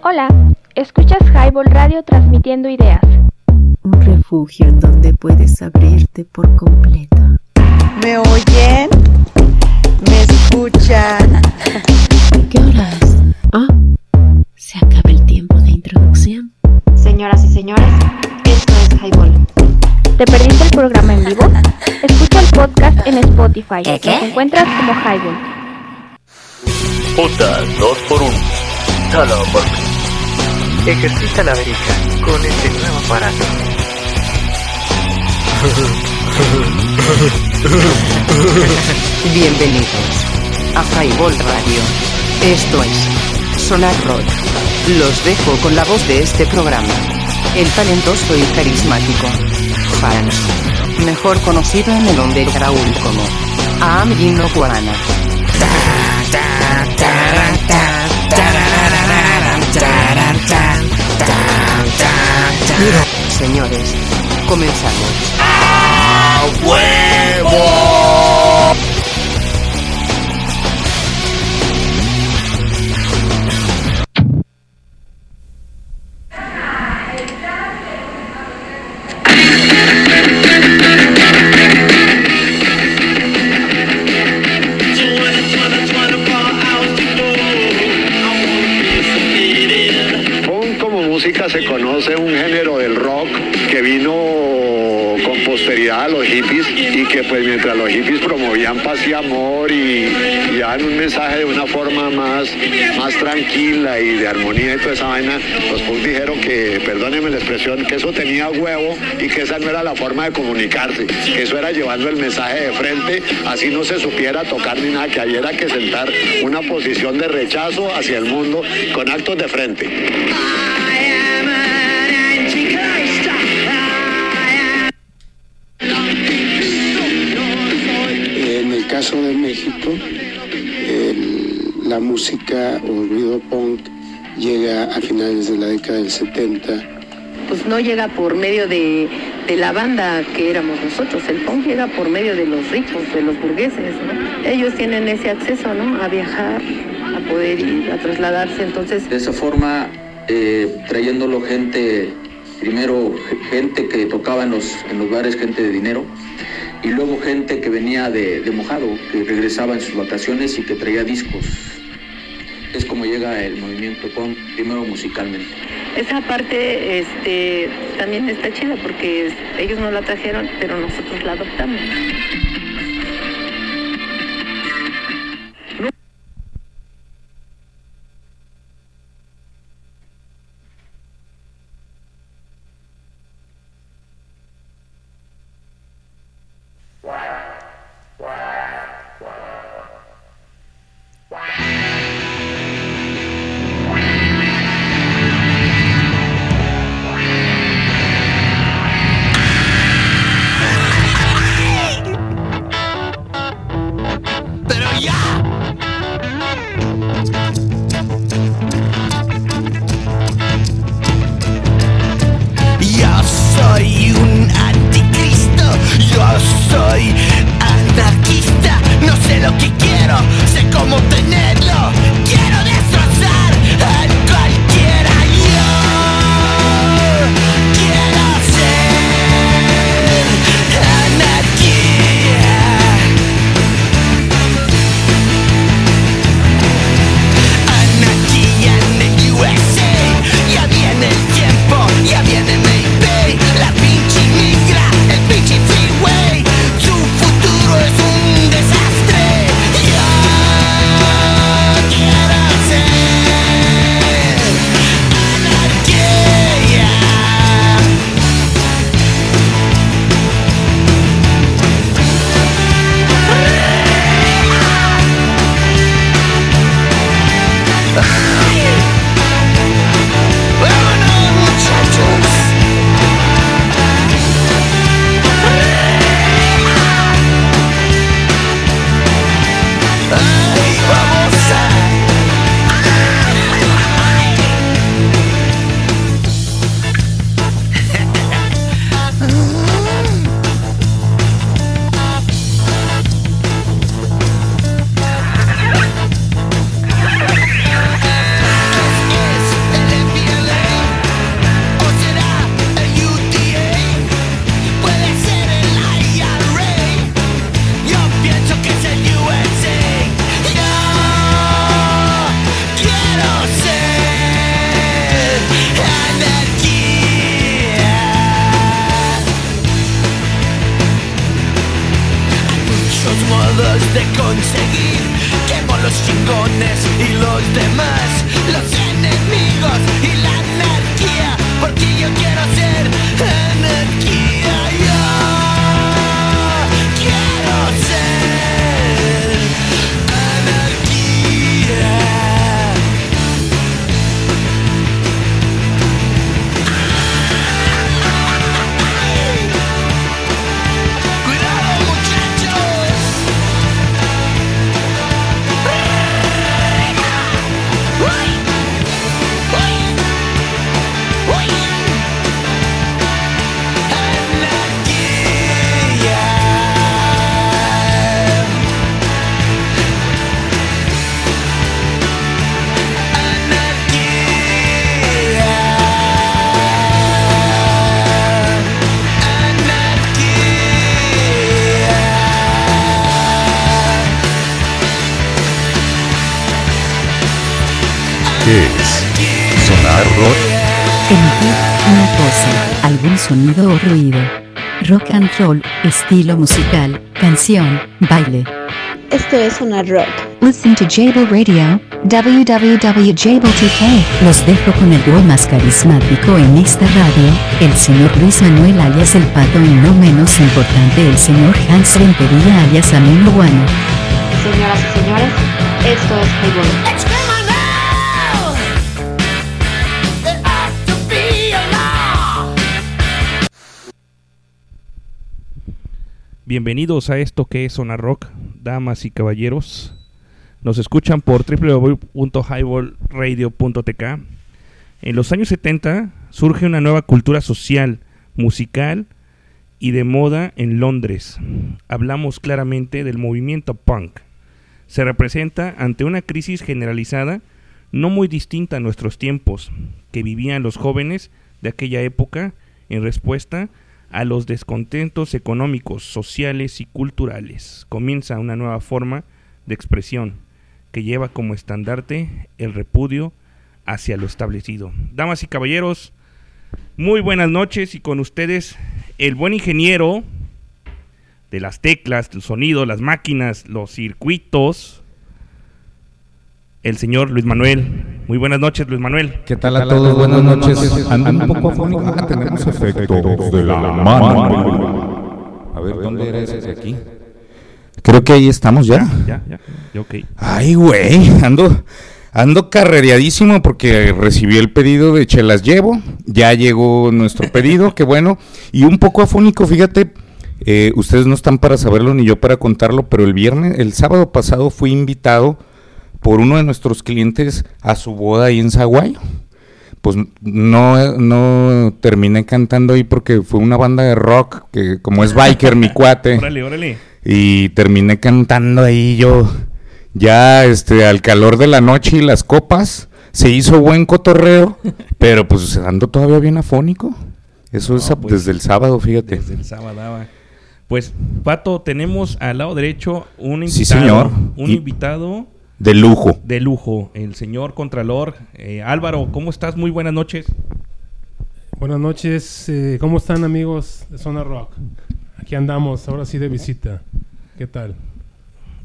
Hola, escuchas Highball Radio transmitiendo ideas. Un refugio en donde puedes abrirte por completo. ¿Me oyen? ¿Me escuchan? ¿Qué horas? Ah, se acaba el tiempo de introducción. Señoras y señores, esto es Highball. ¿Te perdiste el programa en vivo? Escucha el podcast en Spotify. Nos encuentras como Highball. Puta 2 por 1 Solo por mí. Ejercita la verica con este nuevo aparato. Bienvenidos a Highball Radio. Esto es Solar Rock. Los dejo con la voz de este programa. El talentoso y carismático Fans, mejor conocido en el underground como Am Gino Señores, comenzamos. Punk y amor y, y daban un mensaje de una forma más, más tranquila y de armonía y toda esa vaina, los punk dijeron que, perdónenme la expresión, que eso tenía huevo y que esa no era la forma de comunicarse, que eso era llevando el mensaje de frente, así no se supiera tocar ni nada, que ahí era que sentar una posición de rechazo hacia el mundo con actos de frente. El- la música o el ruido punk llega a finales de la década del 70. pues no llega por medio de, de la banda que éramos nosotros, el punk llega por medio de los ricos, de los burgueses, ¿no? Ellos tienen ese acceso, ¿no? A viajar, a poder ir, a trasladarse, entonces De esa forma, eh, trayéndolo gente, primero gente que tocaba en los, en los bares, gente de dinero, y luego gente que venía de, de mojado, que regresaba en sus vacaciones y que traía discos. Es como llega el movimiento punk, primero musicalmente. esa parte este, también está chida porque ellos no la trajeron, pero nosotros la adoptamos. Estilo musical, canción, baile. Esto es Sonar Rock. Listen to Jable Radio, www.jable2k. Los dejo con el dúo más carismático en esta radio, el señor Luis Manuel alias El Pato y no menos importante el señor Hans Rentería alias Amino Guano. Señoras y señores, esto es Highball. Bienvenidos a esto que es Zona Rock, damas y caballeros. Nos escuchan por www.highballradio.tk. En los años 70 surge una nueva cultura social, musical y de moda en Londres. Hablamos claramente del movimiento punk. Se representa ante una crisis generalizada no muy distinta a nuestros tiempos, que vivían los jóvenes de aquella época en respuesta a los descontentos económicos, sociales y culturales. Comienza una nueva forma de expresión que lleva como estandarte el repudio hacia lo establecido. Damas y caballeros, muy buenas noches y con ustedes el buen ingeniero de las teclas, el sonido, las máquinas, los circuitos, el señor Luis Manuel. Muy buenas noches, Luis Manuel. ¿Qué tal a todos? Buenas noches. Ando un poco afónico. Ah, tenemos efectos de la mano. A ver, ¿dónde de aquí? Creo que ahí estamos ya. Ya, ya, ya, ok. Ay, güey, ando, ando carrereadísimo porque recibí el pedido de Chelas Llevo. Ya llegó nuestro pedido, qué bueno. Y un poco afónico, fíjate. eh, ustedes no están para saberlo ni yo para contarlo, pero el viernes, el sábado pasado fui invitado por uno de nuestros clientes a su boda ahí en Zaguayo. Pues no, no terminé cantando ahí porque fue una banda de rock que como es biker mi cuate. Órale, órale. Y terminé cantando ahí yo ya este al calor de la noche y las copas. Se hizo buen cotorreo, pero pues ando todavía bien afónico. Eso es No, pues, desde el sábado, fíjate. Desde el sábado. ah. Pues, Pato, tenemos al lado derecho un invitado. Sí, señor. Un Y- invitado De lujo. de lujo, el señor Contralor. Eh, Álvaro, ¿cómo estás? Muy buenas noches. Buenas noches, eh, ¿cómo están amigos de Zona Rock? Aquí andamos, ahora sí de visita. ¿Qué tal?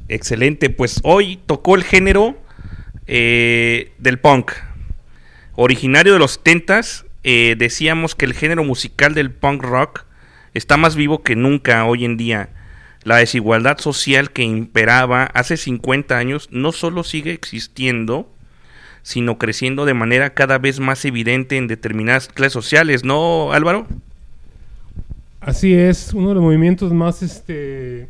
Excelente, pues hoy tocó el género eh, del punk. Originario de los 70s, eh, decíamos que el género musical del punk rock está más vivo que nunca hoy en día. La desigualdad social que imperaba hace 50 años no solo sigue existiendo, sino creciendo de manera cada vez más evidente en determinadas clases sociales, ¿no, Álvaro? Así es, uno de los movimientos más este,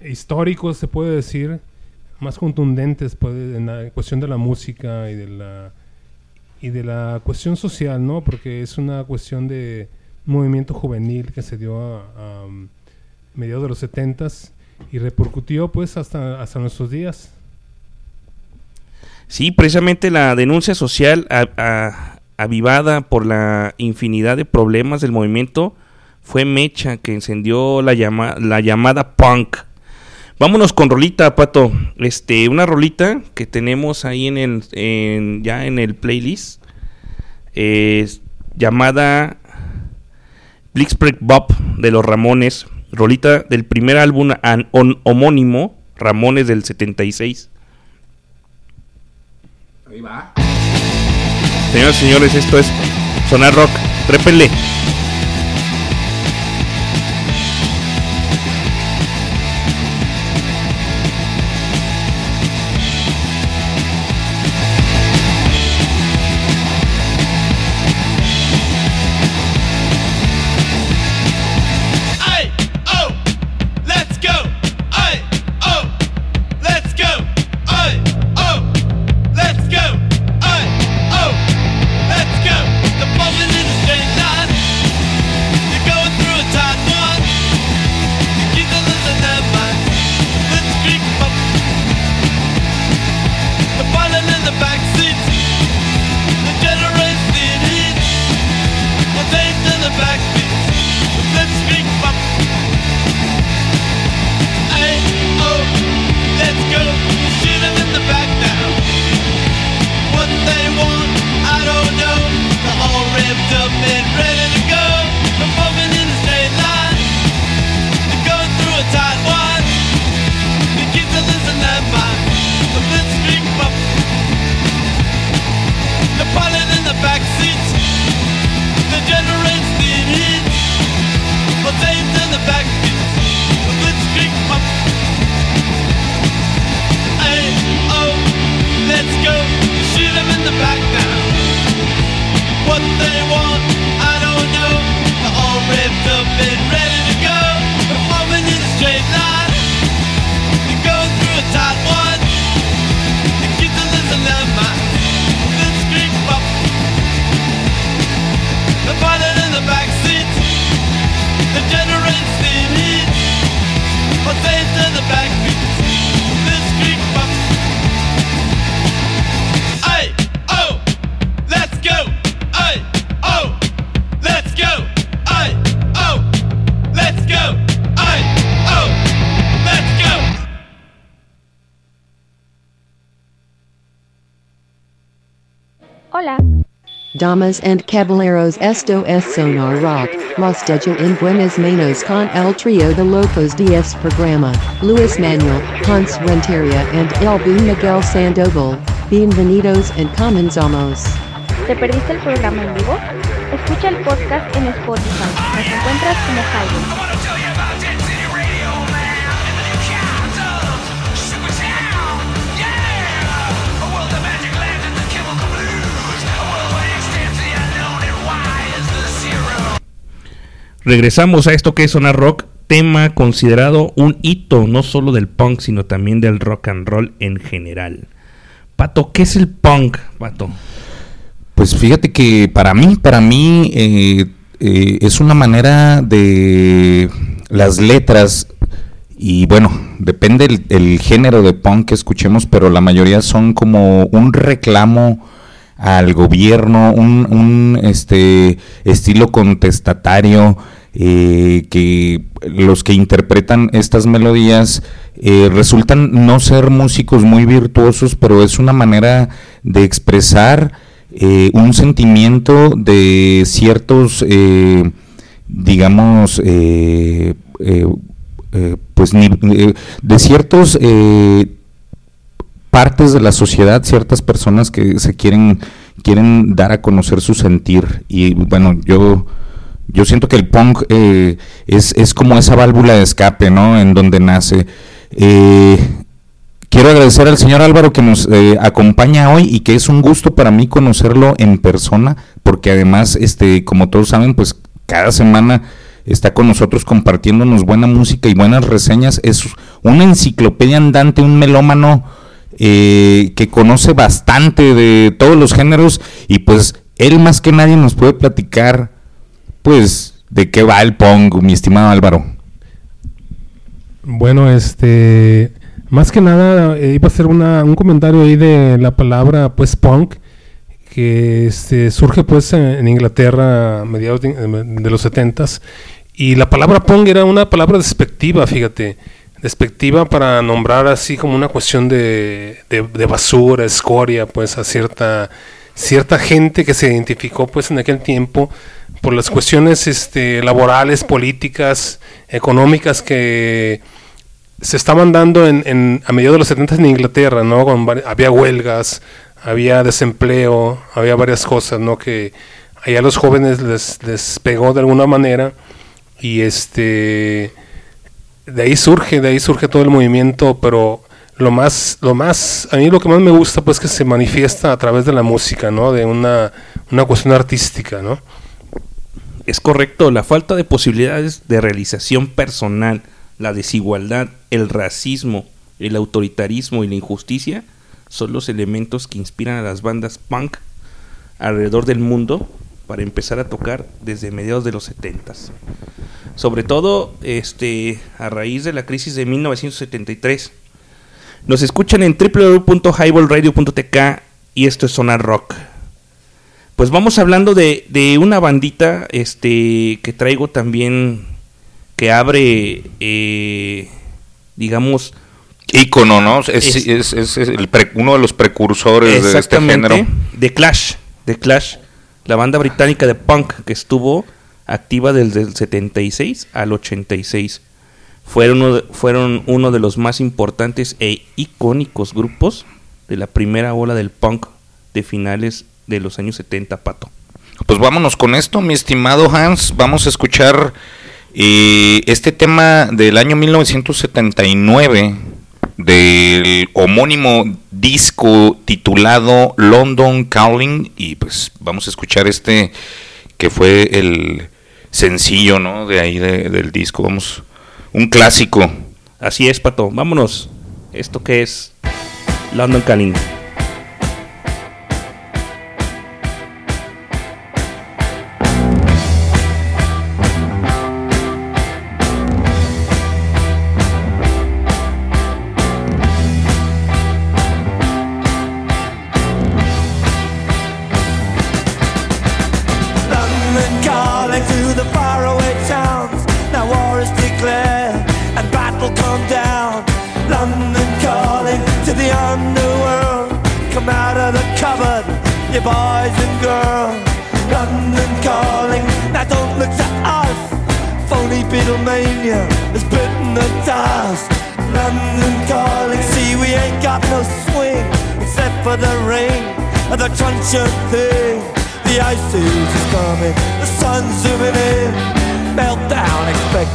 históricos, se puede decir, más contundentes puede, en la cuestión de la música y de la, y de la cuestión social, ¿no? Porque es una cuestión de movimiento juvenil que se dio a, a, mediados de los 70s y repercutió pues hasta, hasta nuestros días. Sí, precisamente la denuncia social a- avivada por la infinidad de problemas del movimiento fue mecha que encendió la, la llamada punk. Vámonos con rolita, Pato. Este, una rolita que tenemos ahí en el, en- ya en el playlist, es llamada Blitzkrieg Bob de los Ramones, rolita del primer álbum an- on- homónimo, Ramones del 76. Ahí va. Señoras y señores, esto es Sonar Rock. Trépenle. Damas and caballeros, esto es Sonar Rock. Los dejo en buenas manos con el trío de locos este programa, Luis Manuel, Hans Renteria and El Bu Miguel Sandoval. Bienvenidos and comenzamos. ¿te perdiste el programa en vivo? Escucha el podcast en Spotify. Nos encuentras como Highball. Regresamos a esto que es Sonar Rock, tema considerado un hito no solo del punk, sino también del rock and roll en general. Pato, ¿qué es el punk, Pato? Pues fíjate que para mí, para mí eh, eh, es una manera de las letras y bueno, depende el, el género de punk que escuchemos, pero la mayoría son como un reclamo al gobierno, un, este estilo contestatario eh, que los que interpretan estas melodías eh, resultan no ser músicos muy virtuosos, pero es una manera de expresar eh, un sentimiento de ciertos, eh, digamos, pues de ciertos partes de la sociedad, ciertas personas que se quieren quieren dar a conocer su sentir y bueno, yo yo siento que el punk eh, es, es como esa válvula de escape, ¿no? En donde nace. Eh, quiero agradecer al señor Álvaro que nos eh, acompaña hoy y que es un gusto para mí conocerlo en persona, porque además, este, como todos saben, pues cada semana está con nosotros compartiéndonos buena música y buenas reseñas. Es una enciclopedia andante, un melómano eh, que conoce bastante de todos los géneros y pues él más que nadie nos puede platicar, pues, de qué va el punk, mi estimado Álvaro. Bueno, este, más que nada eh, iba a hacer una, un comentario ahí de la palabra pues punk que este, surge pues en, Inglaterra a mediados de, de los setentas y la palabra punk era una palabra despectiva, fíjate, despectiva para nombrar así como una cuestión de, de, basura, escoria, pues a cierta cierta gente que se identificó pues en aquel tiempo por las cuestiones este, laborales, políticas, económicas que se estaban dando en, a mediados de los 70 en Inglaterra, ¿no? Había huelgas, había desempleo, había varias cosas, ¿no? Que allá a los jóvenes les, les pegó de alguna manera y este de ahí surge, de ahí surge todo el movimiento, pero lo más, lo más, a mí lo que más me gusta pues que se manifiesta a través de la música, ¿no? De una, una cuestión artística, ¿no? Es correcto, la falta de posibilidades de realización personal, la desigualdad, el racismo, el autoritarismo y la injusticia son los elementos que inspiran a las bandas punk alrededor del mundo para empezar a tocar desde mediados de los 70 Sobre todo este a raíz de la crisis de 1973. Nos escuchan en www.highballradio.tk y esto es Sonar Rock. Pues vamos hablando de, de una bandita este que traigo también que abre eh, digamos ícono, ¿no? Es, Es- es- es- es el pre- uno de los precursores de este género. The Clash, The Clash, la banda británica de punk que estuvo activa desde el 76 al 86. Fueron uno de, fueron uno de los más importantes e icónicos grupos de la primera ola del punk de finales de los años 70, Pato. Pues vámonos con esto, mi estimado Hans. Vamos a escuchar eh, este tema del año 1979 del homónimo disco titulado London Calling y pues vamos a escuchar este que fue el sencillo, ¿no? De ahí de- del disco, vamos, un clásico. Así es, Pato. Vámonos. ¿Esto qué es? London Calling.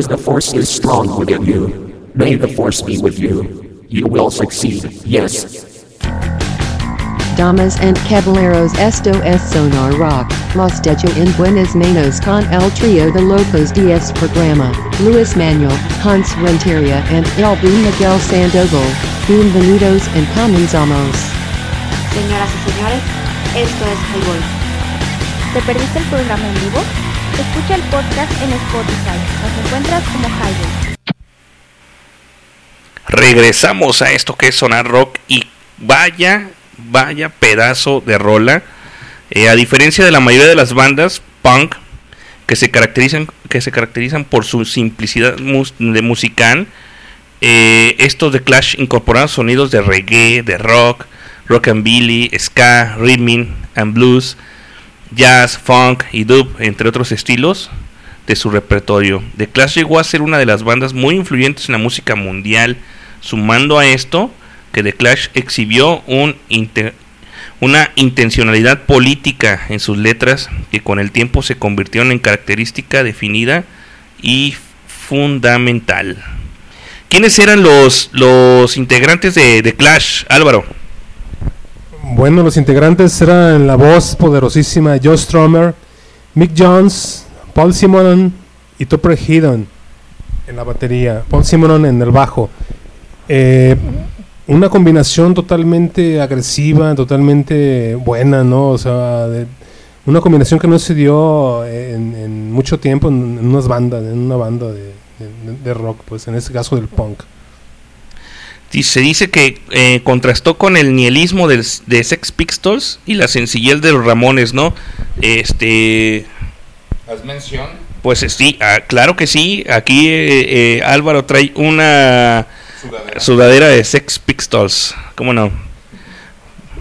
knows the Force is strong within you. May the Force be with you. You will succeed, yes. Damas and caballeros esto es Sonar Rock, Los Dejo en Buenas Manos con el trío de locos de este programa, Luis Manuel, Hans Renteria and El B. Miguel Sandoval. Bienvenidos and comenzamos. Señoras y señores, esto es Highball. ¿Te perdiste el programa en vivo? Escucha el podcast en Spotify. Nos encuentras como Highball. Regresamos a esto que es Sonar Rock y vaya, vaya pedazo de rola. Eh, a diferencia de la mayoría de las bandas punk que se caracterizan, que se caracterizan por su simplicidad mus- de musical, eh, estos de Clash incorporaron sonidos de reggae, de rock, rock and billy, ska, rhythm and blues, jazz, funk y dub, entre otros estilos de su repertorio. The Clash llegó a ser una de las bandas muy influyentes en la música mundial, sumando a esto que The Clash exhibió un una intencionalidad política en sus letras que con el tiempo se convirtieron en característica definida y fundamental. ¿Quiénes eran los, los integrantes de The Clash, Álvaro? Bueno, los integrantes eran la voz poderosísima Joe Strummer, Mick Jones, Paul Simonon y Topper Headon en la batería, Paul Simonon en el bajo. Eh, una combinación totalmente agresiva, totalmente buena, ¿no? O sea, de- una combinación que no se dio en, en mucho tiempo en, unas bandas, en una banda de, de- de rock, pues en este caso del punk. Y se dice que eh, contrastó con el nihilismo de Sex Pistols y la sencillez de los Ramones, ¿no? Este. ¿Haz mención? Pues sí, ah, claro que sí. Aquí eh, eh, Álvaro trae una sudadera. de Sex Pistols. ¿Cómo no?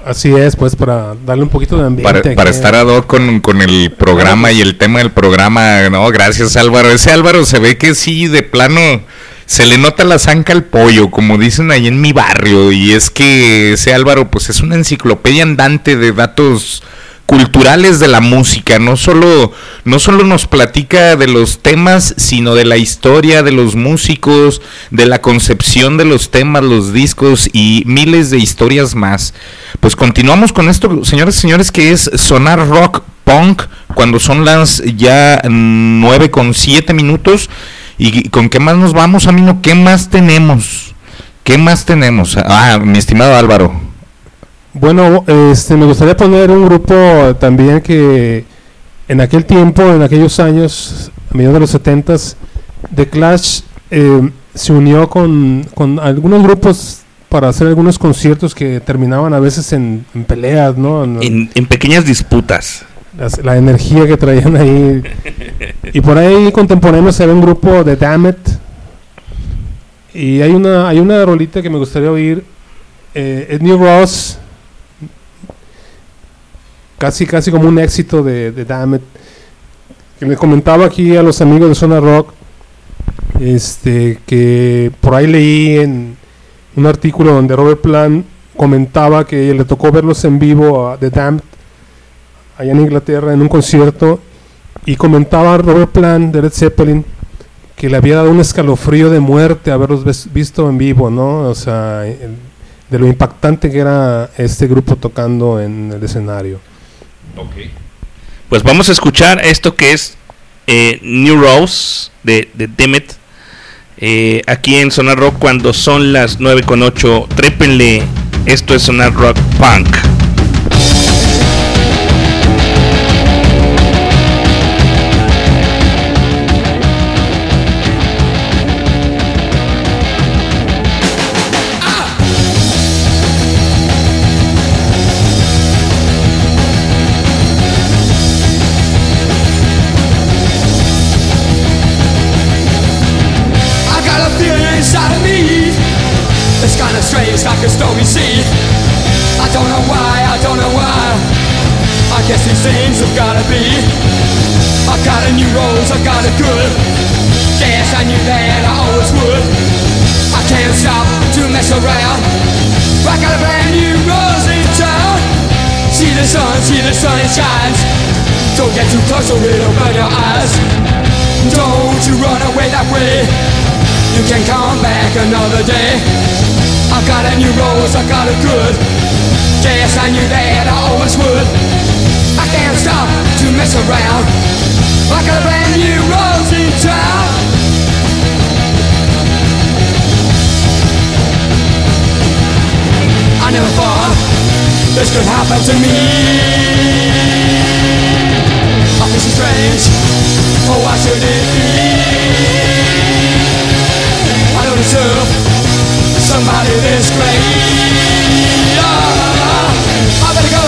Así es, pues para darle un poquito de ambiente. Para, para estar ad hoc con, con el programa y el tema del programa, no, gracias Álvaro. Ese Álvaro se ve que sí, de plano, se le nota la zanca al pollo, como dicen ahí en mi barrio. Y es que ese Álvaro, pues es una enciclopedia andante de datos culturales de la música, no solo, no solo nos platica de los temas, sino de la historia de los músicos, de la concepción de los temas, los discos y miles de historias más. Pues continuamos con esto, señores y señores, que es sonar rock punk cuando son las ya 9 con 7 minutos. ¿Y con qué más nos vamos, amigo? ¿Qué más tenemos? ¿Qué más tenemos? Ah, mi estimado Álvaro. Bueno, este, me gustaría poner un grupo también que en aquel tiempo, en aquellos años, a mediados de los 70 The Clash eh, se unió con, con algunos grupos para hacer algunos conciertos que terminaban a veces en, en peleas, ¿no? En- En, en pequeñas disputas. La energía que traían ahí. y por ahí contemporáneos había un grupo de Damn It. Y hay una, hay una rolita que me gustaría oír. Eh, es New Ross. Casi, casi como un éxito de, de Damn. Que le comentaba aquí a los amigos de Zona Rock. Este, que por ahí leí en un artículo donde Robert Plant comentaba que le tocó verlos en vivo a The Damned allá en Inglaterra en un concierto y comentaba Robert Plant de Led Zeppelin que le había dado un escalofrío de muerte haberlos visto en vivo, ¿no? O sea, de lo impactante que era este grupo tocando en el escenario. Pues vamos a escuchar esto que es eh, New Rose de, de Demet. eh, aquí en Sonar Rock cuando son las 9 con 8. Trépenle. Esto es Sonar Rock Punk. Don't get too close or it'll burn your eyes. Don't you run away that way. You can come back another day. I've got a new rose, I got a good. Guess I knew that I always would. I can't stop to mess around. I got a brand new rose in town. I never thought this could happen to me. I feel strange. Oh, why should it be? I don't deserve somebody this great. Ah, I better go,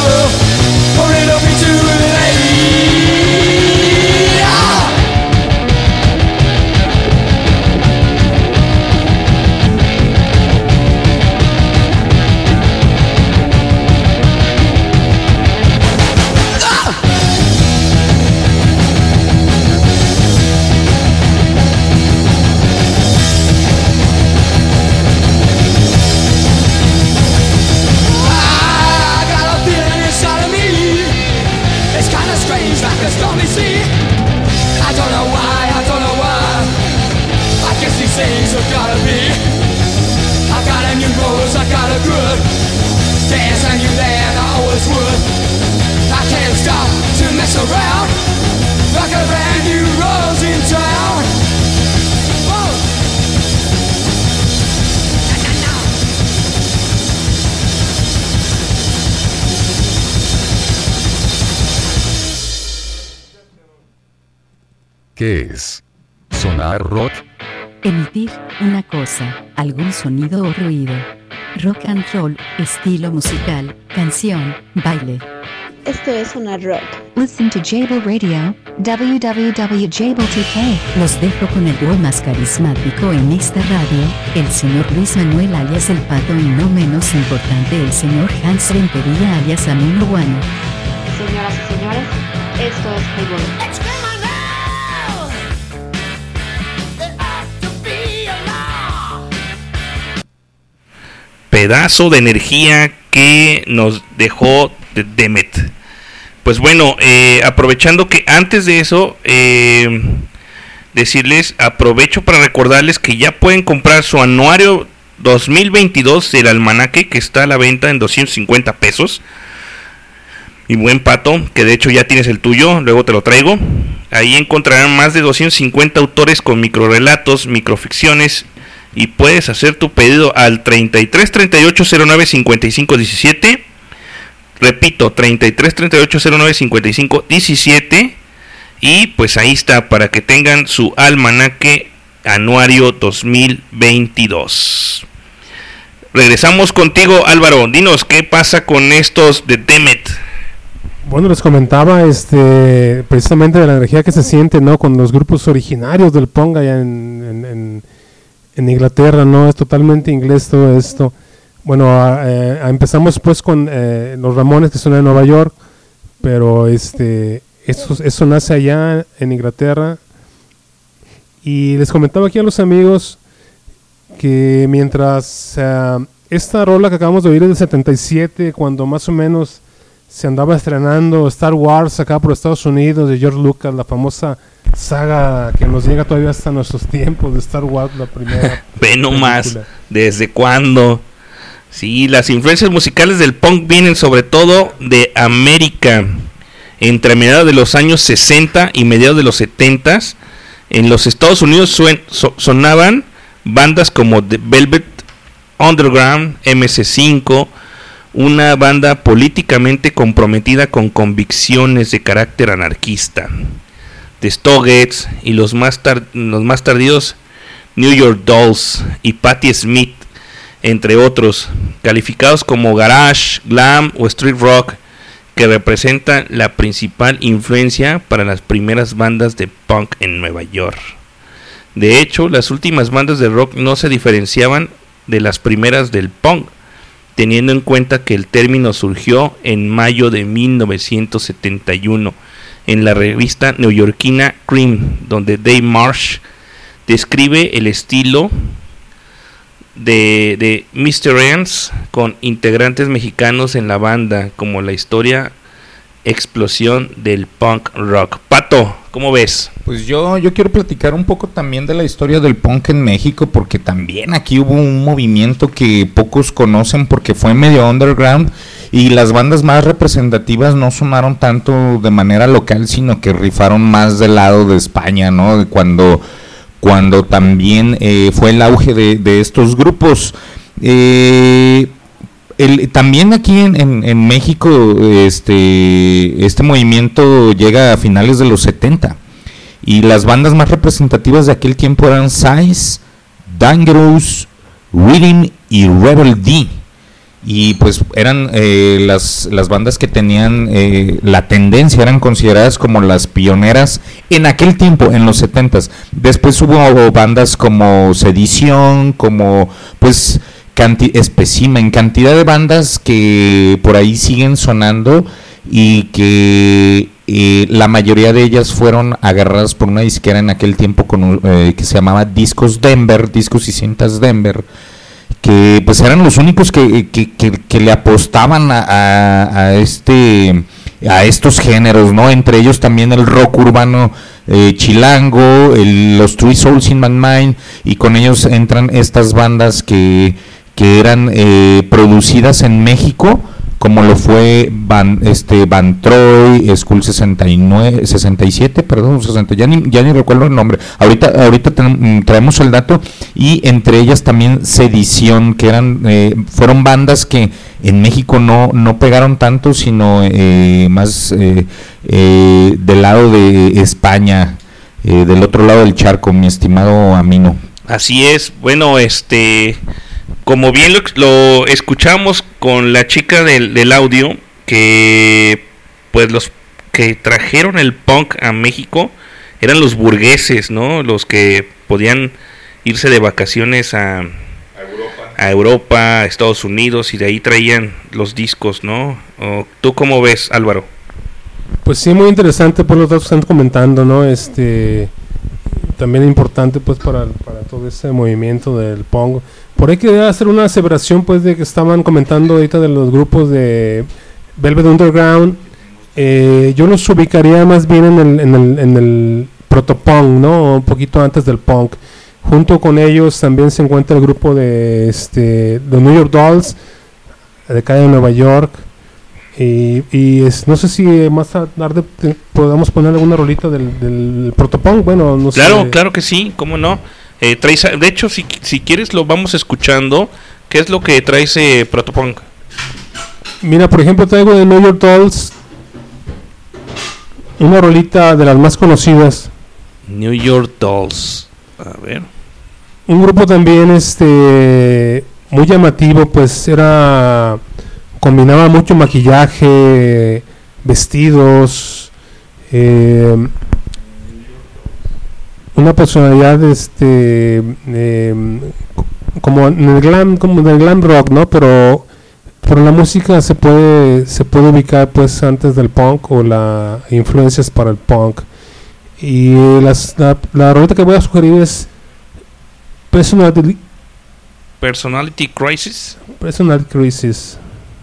cosa, algún sonido o ruido. Rock and roll, estilo musical, canción, baile. Esto es una rock. Listen to Jable Radio, www.jable2k. Los dejo con el dúo más carismático en esta radio, el señor Luis Manuel alias El Pato y no menos importante el señor Hans Rentería alias Amuno Guano. Señoras y señores, esto es Highball. Pedazo de energía que nos dejó de Demet. Pues bueno, eh, aprovechando que antes de eso, eh, decirles, aprovecho para recordarles que ya pueden comprar su anuario 2022 del almanaque que está a la venta en 250 pesos. Y buen pato, que de hecho ya tienes el tuyo, luego te lo traigo. Ahí encontrarán más de 250 autores con microrelatos, microficciones y puedes hacer tu pedido al 33 38 09 55 17. Repito, 33 38 09 55 17. Y pues ahí está, para que tengan su almanaque anuario 2022. Regresamos contigo, Álvaro. Dinos, ¿qué pasa con estos de Demet? Bueno, les comentaba este precisamente de la energía que se siente, ¿no? Con los grupos originarios del Pong allá en, en, en en Inglaterra, ¿no? Es totalmente inglés todo esto. Bueno, eh, empezamos pues con eh, los Ramones que son de Nueva York, pero este, eso, nace allá en Inglaterra. Y les comentaba aquí a los amigos que mientras eh, esta rola que acabamos de oír es del 77, cuando más o menos se andaba estrenando Star Wars acá por Estados Unidos de George Lucas, la famosa saga que nos llega todavía hasta nuestros tiempos de Star Wars, la primera. Ve nomás, ¿desde cuándo? Sí, las influencias musicales del punk vienen sobre todo de América. Entre mediados de los años 60 y mediados de los 70 en los Estados Unidos sonaban bandas como The Velvet Underground, MC5, una banda políticamente comprometida con convicciones de carácter anarquista. The Stoggets y los más, tardíos New York Dolls y Patti Smith, entre otros, calificados como garage, glam o street rock, que representan la principal influencia para las primeras bandas de punk en Nueva York. De hecho, las últimas bandas de rock no se diferenciaban de las primeras del punk, teniendo en cuenta que el término surgió en mayo de 1971 en la revista neoyorquina Cream, donde Dave Marsh describe el estilo de, de Mr. Ants con integrantes mexicanos en la banda, como la historia explosión del punk rock. Pato, ¿cómo ves? Pues yo, yo quiero platicar un poco también de la historia del punk en México, porque también aquí hubo un movimiento que pocos conocen porque fue medio underground y las bandas más representativas no sonaron tanto de manera local, sino que rifaron más del lado de España, ¿no? Cuando, cuando también eh, fue el auge de, estos grupos. Eh, también aquí en, México este, este movimiento llega a finales de los 70 y las bandas más representativas de aquel tiempo eran Size, Dangerous, Rhythm y Rebel D y pues eran eh, las, las bandas que tenían eh, la tendencia, eran consideradas como las pioneras en aquel tiempo, en los setentas. Después hubo bandas como Sedición, como pues en cantidad de bandas que por ahí siguen sonando y que eh, la mayoría de ellas fueron agarradas por una disquera en aquel tiempo con, que se llamaba Discos Denver, Discos y Cintas Denver que pues eran los únicos que, que, le apostaban a, este a estos géneros, ¿no? Entre ellos también el rock urbano eh, chilango, los Three Souls in My Mind, y con ellos entran estas bandas que, que eran eh, producidas en México como lo fue Van, este, Van Troy, School 69, 67, perdón, 60, ya ni, ya ni recuerdo el nombre. Ahorita, ahorita mm, traemos el dato y entre ellas también Sedición, que eran, eh, fueron bandas que en México no, no pegaron tanto, sino eh, más eh, del lado de España. eh, del otro lado del charco, mi estimado Amino. Así es, bueno, este, como bien lo, lo escuchamos con la chica del, del audio, que pues los que trajeron el punk a México eran los burgueses, ¿no? Los que podían irse de vacaciones a, a Europa, a Estados Unidos y de ahí traían los discos, ¿no? ¿O ¿Tú cómo ves, Álvaro? Pues sí, muy interesante por los datos que están comentando, ¿no? Este también importante pues para, para todo ese movimiento del punk. Por ahí quería hacer una aseveración pues de que estaban comentando ahorita de los grupos de Velvet Underground. Eh, yo los ubicaría más bien en el, en el, en el protopunk, ¿no? Un poquito antes del punk. Junto con ellos también se encuentra el grupo de este de New York Dolls, de calle de Nueva York. Y, es, no sé si más tarde podamos poner alguna rolita del, del protopunk. Bueno, no Claro, sé. claro que sí, cómo no. Eh, traes, de hecho, si, si quieres lo vamos escuchando. ¿Qué es lo que trae ese protopunk? Mira, por ejemplo, traigo de New York Dolls una rolita de las más conocidas. New York Dolls. A ver. Un grupo también este muy llamativo, pues era combinaba mucho maquillaje, vestidos, eh, una personalidad este eh, como en el glam como en el glam rock, ¿no? Pero por la música se puede se puede ubicar pues antes del punk o la influencias para el punk. Y las, la, la rolita que voy a sugerir es Personality, Personality Crisis. Personal Crisis.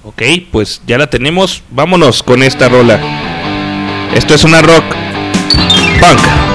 Ok, pues ya la tenemos. Vámonos con esta rola. Esto es una rock punk.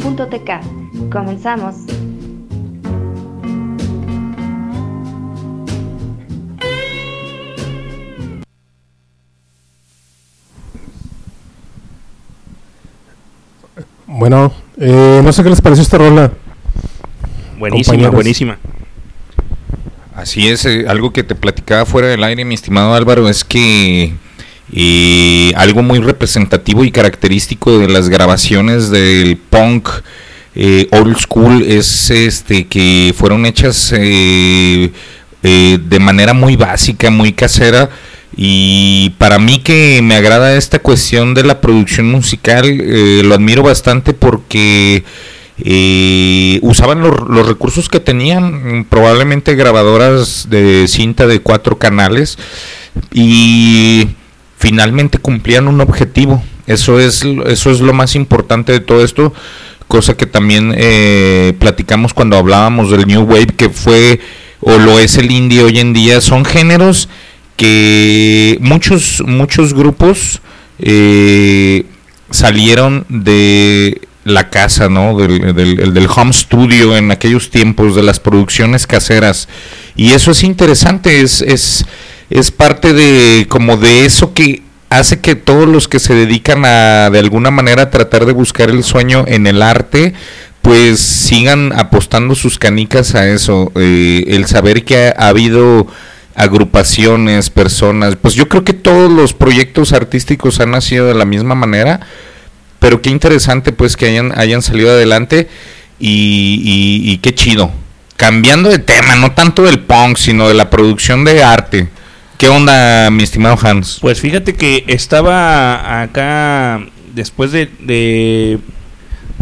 www.highball.tk. Comenzamos. Bueno, eh, no sé qué les pareció esta rola. Buenísima, compañeros. buenísima. Así es, eh, algo que te platicaba fuera del aire, mi estimado Álvaro, es que eh, algo muy representativo y característico de las grabaciones del punk eh, old school es este que fueron hechas eh, eh, de manera muy básica, muy casera. Y para mí que me agrada esta cuestión de la producción musical, lo admiro bastante porque usaban los, los recursos que tenían, probablemente grabadoras de cinta de cuatro canales y finalmente cumplían un objetivo. Eso es, eso es lo más importante de todo esto, cosa que también eh, platicamos cuando hablábamos del New Wave, que fue o lo es el indie hoy en día. Son géneros que muchos, muchos grupos eh, salieron de la casa, ¿no? Del, del, del home studio en aquellos tiempos, de las producciones caseras. Y eso es interesante, es, es, es parte de como de eso que hace que todos los que se dedican a de alguna manera tratar de buscar el sueño en el arte, pues sigan apostando sus canicas a eso. Eh, el saber que ha, ha habido agrupaciones, personas, pues yo creo que todos los proyectos artísticos han nacido de la misma manera, pero qué interesante pues que hayan, hayan salido adelante y- y qué chido. Cambiando de tema, no tanto del punk, sino de la producción de arte. ¿Qué onda, mi estimado Hans? Pues fíjate que estaba acá después de, de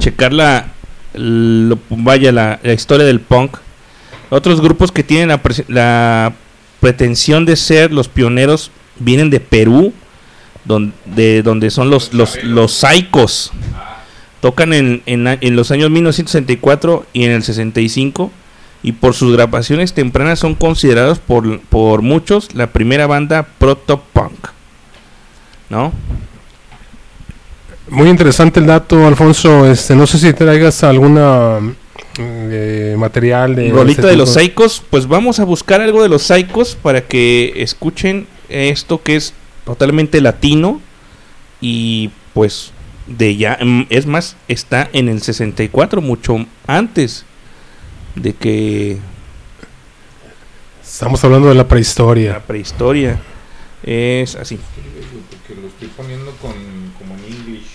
checar la, lo- vaya la, la historia del punk. Otros grupos que tienen la, pretensión de ser los pioneros vienen de Perú, donde, donde son los los los Saicos. Tocan en, en, en los años 1964 y en el 65 y por sus grabaciones tempranas son considerados por, por muchos la primera banda proto-punk. ¿No? Muy interesante el dato, Alfonso. Este, no sé si traigas alguna mm, eh, material de Rolita este de los. Saicos, pues vamos a buscar algo de los Saicos para que escuchen esto que es totalmente latino y pues de ya, mm, es más, está en el 64, mucho antes de que Estamos hablando de la prehistoria. la prehistoria es así. Porque lo estoy poniendo con, como en English.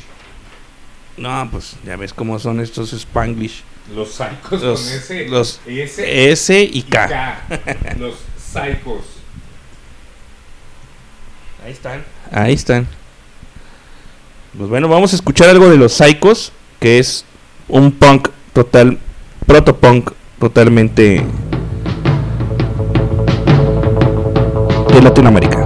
No, pues ya ves cómo son estos Spanglish. Los Saicos Los- con S, los S, S y K. los Saicos. Ahí están. Ahí están. Pues bueno, vamos a escuchar algo de los Psychos, que es un punk total, proto-punk totalmente de Latinoamérica.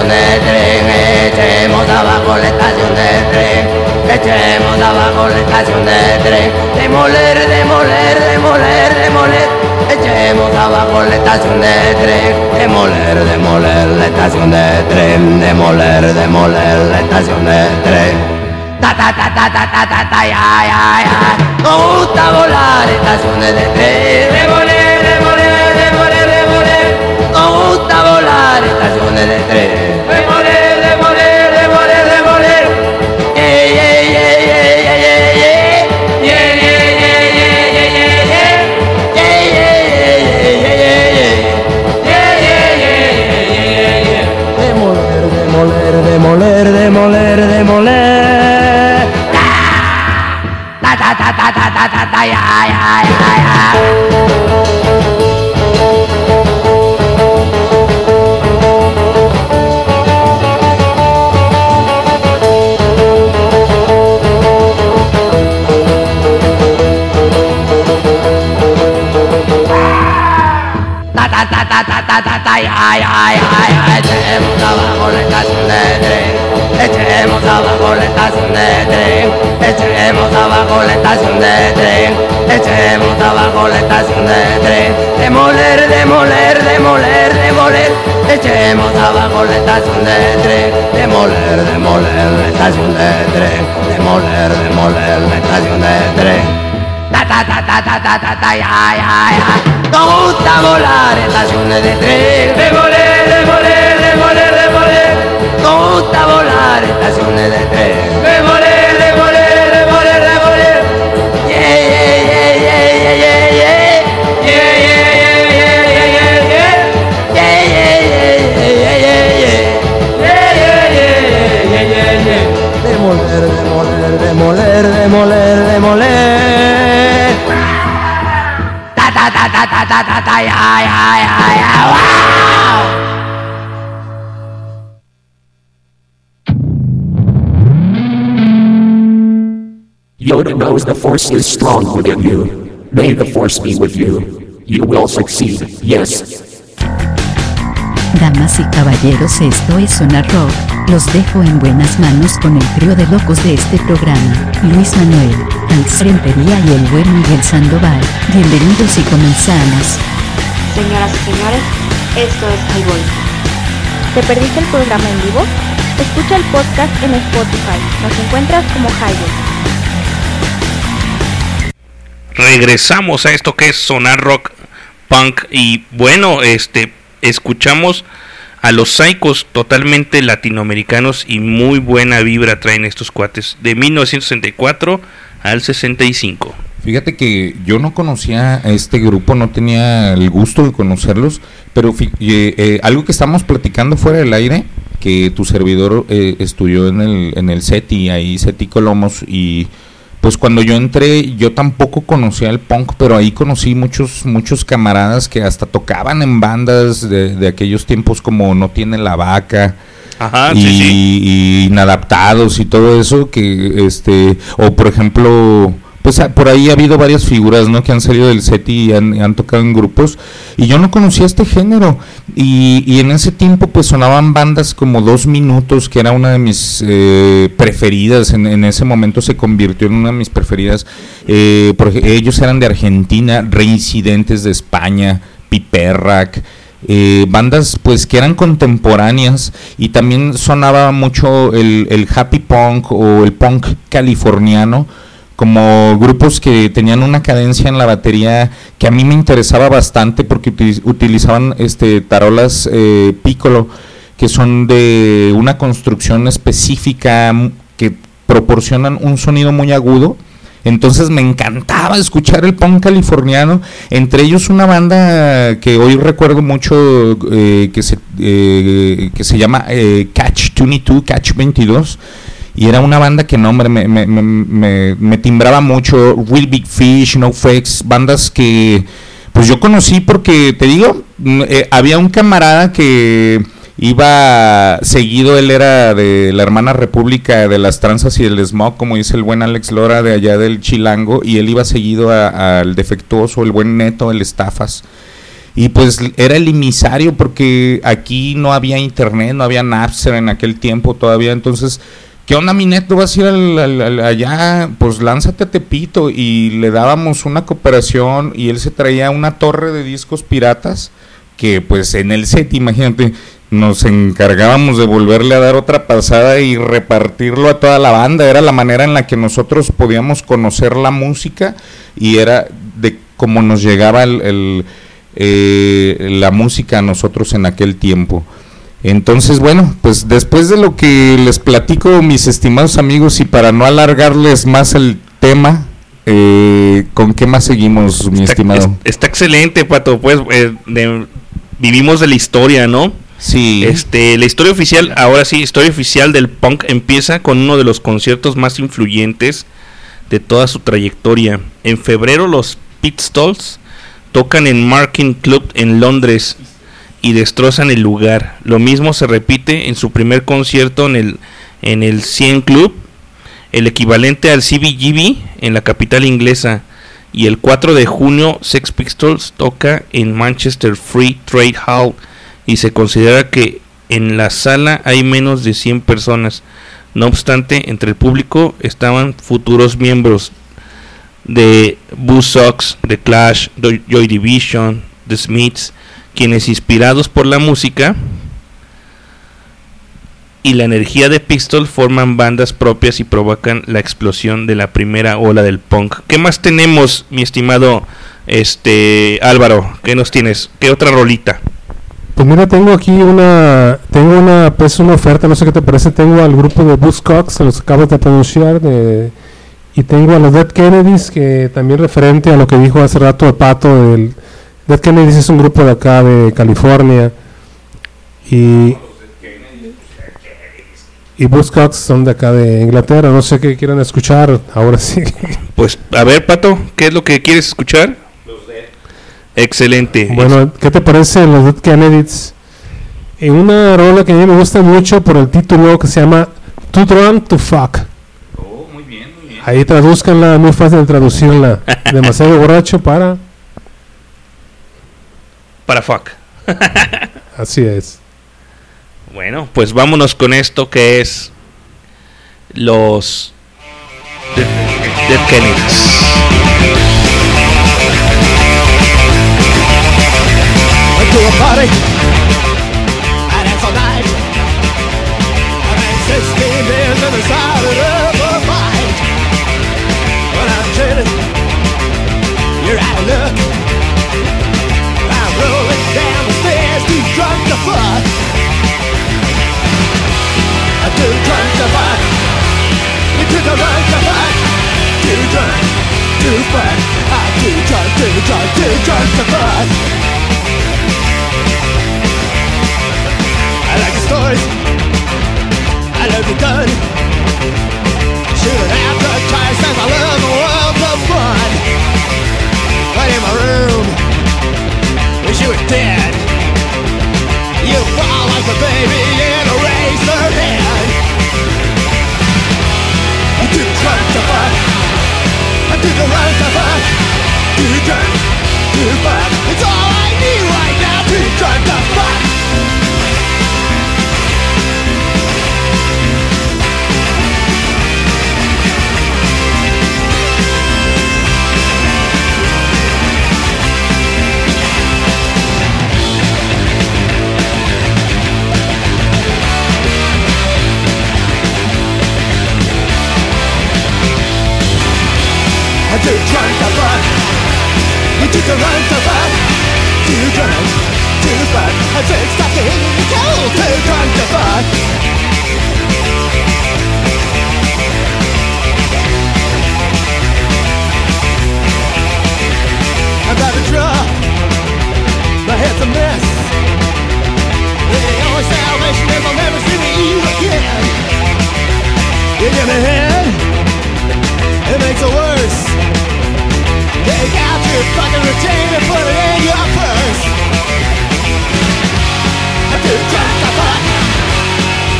Estación de tren echemos abajo la estación de tren echemos abajo la estación de tren. Demoler demoler demoler demoler echemos abajo la estación de tren. Demoler demoler la estación de tren demoler demoler la estación de tren. Ta ta ta ta ta ta ta ya ya ya. Nos gusta volar estaciones de tren demoler, ta ta ta ta ta ya ya ya ya ta, ay, ay, ay, ay, ay, echemos abajo la estación de tren, echemos abajo la estación de tren, echemos abajo la estación de tren, echemos abajo la estación de tren, demoler, demoler, demoler, demoler, echemos abajo la estación de tren, demoler, demoler la estación de tren, demoler, demoler la estación de tren. Ta ta ta ta ta ta ta ta ya ya ya. Nos gusta volar estaciones de tren. Demoler, demoler, demoler, demoler. Nos gusta volar estaciones de tren. Demoler, demoler, demoler, demoler. Yeah, yeah, yeah, yeah, yeah, yeah, yeah. Yeah, yeah, yeah, yeah, yeah, yeah, yeah. Yeah, yeah, yeah, yeah, yeah, yeah, yeah. Yeah, yeah, yeah, yeah, yeah, yeah. Demoler, demoler, demoler, demoler, demoler. Ta ta ta ta ta ta ta ta ya ya ya ya wow. Yoda knows the Force is strong within you. May the Force be with you. You will succeed, yes. Damas y caballeros, esto es Sonar Rock. Los dejo en buenas manos con el trío de locos de este programa, Luis Manuel, Hans Rentería y el buen Miguel Sandoval. Bienvenidos y comenzamos. Señoras y señores, esto es Highball. ¿Te perdiste el programa en vivo? Escucha el podcast en Spotify. Nos encuentras como Highball. regresamos a esto que es sonar rock punk y bueno este escuchamos a los Psychos totalmente latinoamericanos y muy buena vibra traen estos cuates de 1964 al 65 Fíjate que yo no conocía a este grupo, no tenía el gusto de conocerlos, pero eh, eh, algo que estamos platicando fuera del aire, que tu servidor eh, estudió en el, en el SETI, ahí SETI Colomos, y pues cuando yo entré yo tampoco conocía el punk, pero ahí conocí muchos muchos camaradas que hasta tocaban en bandas de, de aquellos tiempos como No tiene la vaca. Ajá, y, sí, sí. y inadaptados y todo eso que este o por ejemplo pues ah, por ahí ha habido varias figuras no que han salido del SETI y han, han tocado en grupos y yo no conocía este género. Y, y en ese tiempo pues sonaban bandas como dos minutos que era una de mis eh, preferidas. En, en ese momento se convirtió en una de mis preferidas. Eh, por ej- ellos eran de Argentina reincidentes de España Piperrac eh, bandas pues que eran contemporáneas y también sonaba mucho el, el happy punk o el punk californiano como grupos que tenían una cadencia en la batería que a mí me interesaba bastante porque uti- utilizaban este tarolas eh, piccolo que son de una construcción específica que proporcionan un sonido muy agudo entonces me encantaba escuchar el punk californiano, entre ellos una banda que hoy recuerdo mucho eh, que, se, eh, que se llama eh, Catch 22, Catch 22, y era una banda que no, me, me, me, me- timbraba mucho, Real Big Fish, No Fakes, bandas que pues yo conocí porque, te digo, eh, había un camarada que iba seguido, él era de la hermana república de las tranzas y el smog, como dice el buen Alex Lora de allá del Chilango, y él iba seguido al defectuoso, el buen Neto, el Estafas. Y pues era el emisario porque aquí no había internet, no había Napster en aquel tiempo todavía, entonces... ¿Qué onda, mi neto? ¿Vas a ir al- allá? Pues lánzate a Tepito. Y le dábamos una cooperación y él se traía una torre de discos piratas que pues en el set, imagínate, nos encargábamos de volverle a dar otra pasada y repartirlo a toda la banda. Era la manera en la que nosotros podíamos conocer la música y era de cómo nos llegaba el, el, eh, la música a nosotros en aquel tiempo. Entonces, bueno, pues después de lo que les platico, mis estimados amigos, y para no alargarles más el tema, eh, ¿con qué más seguimos, mi estimado? Es- está excelente, Pato. Pues eh, de- vivimos de la historia, ¿no? Sí. Este, la historia oficial, ahora sí, historia oficial del punk empieza con uno de los conciertos más influyentes de toda su trayectoria. En febrero los Pistols tocan en Marking Club en Londres y destrozan el lugar. Lo mismo se repite en su primer concierto en el en el 100 Club, el equivalente al CBGB en la capital inglesa. Y el 4 de junio Sex Pistols toca en Manchester Free Trade Hall y se considera que en la sala hay menos de 100 personas. No obstante, entre el público estaban futuros miembros de Buzzcocks, The Clash, Do- Joy Division, The Smiths, quienes inspirados por la música y la energía de Pistol forman bandas propias y provocan la explosión de la primera ola del punk. ¿Qué más tenemos, mi estimado este Álvaro? ¿Qué nos tienes? ¿Qué otra rolita? Pues mira, tengo aquí una, tengo una, pues una oferta, no sé qué te parece, tengo al grupo de Buzzcocks, se los acabo de pronunciar, de, y tengo a los Dead Kennedys, que también referente a lo que dijo hace rato el Pato, el Dead Kennedys es un grupo de acá de California, y, y Buzzcocks son de acá de Inglaterra, no sé qué quieran escuchar, ahora sí. Pues a ver, Pato, ¿qué es lo que quieres escuchar? Excelente. Bueno, ¿qué te parece los Dead Kennedys? En una rola que a mí me gusta mucho por el título que se llama Too Drunk to Fuck. Ahí traduzcanla, muy fácil de traducirla. Demasiado borracho para. Para fuck. Así es. Bueno, pues vámonos con esto que es los Dead, Dead Kennedys. A party and it's all night. I made 16 beers and decided up a fight. When I'm chilling, you're out of luck. I'm rolling down the stairs, too drunk to fuck. I'm too drunk to fuck. You took a run to fuck. Too drunk to fuck. I'm too drunk, too drunk, too drunk to fuck. I love the gun. Shooting out the tires cause I love the world of fun. But in my room, wish you were dead. You fall like a baby in a razor head. I'm too drunk to fuck. I'm too drunk to fuck. Too drunk to You a run to fuck. Too drunk to fuck. I said stop the hitting the cold. Too drunk to fuck. I'm about to drop. My head's a mess. The only salvation is I'll never see you again. You give me head. It makes it worse. Take out your fucking and put it in your purse. I'm too drunk to fuck.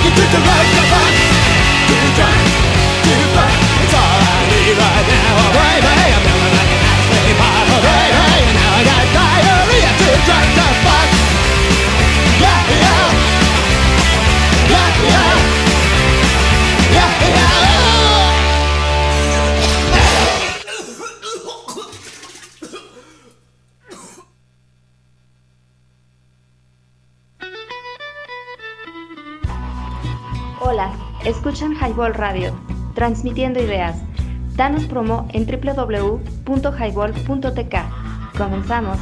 You the right fuck. Too drunk to fuck. It's all I need right now, Highball Radio, transmitiendo ideas. Danos promo en www.highball.tk. Comenzamos.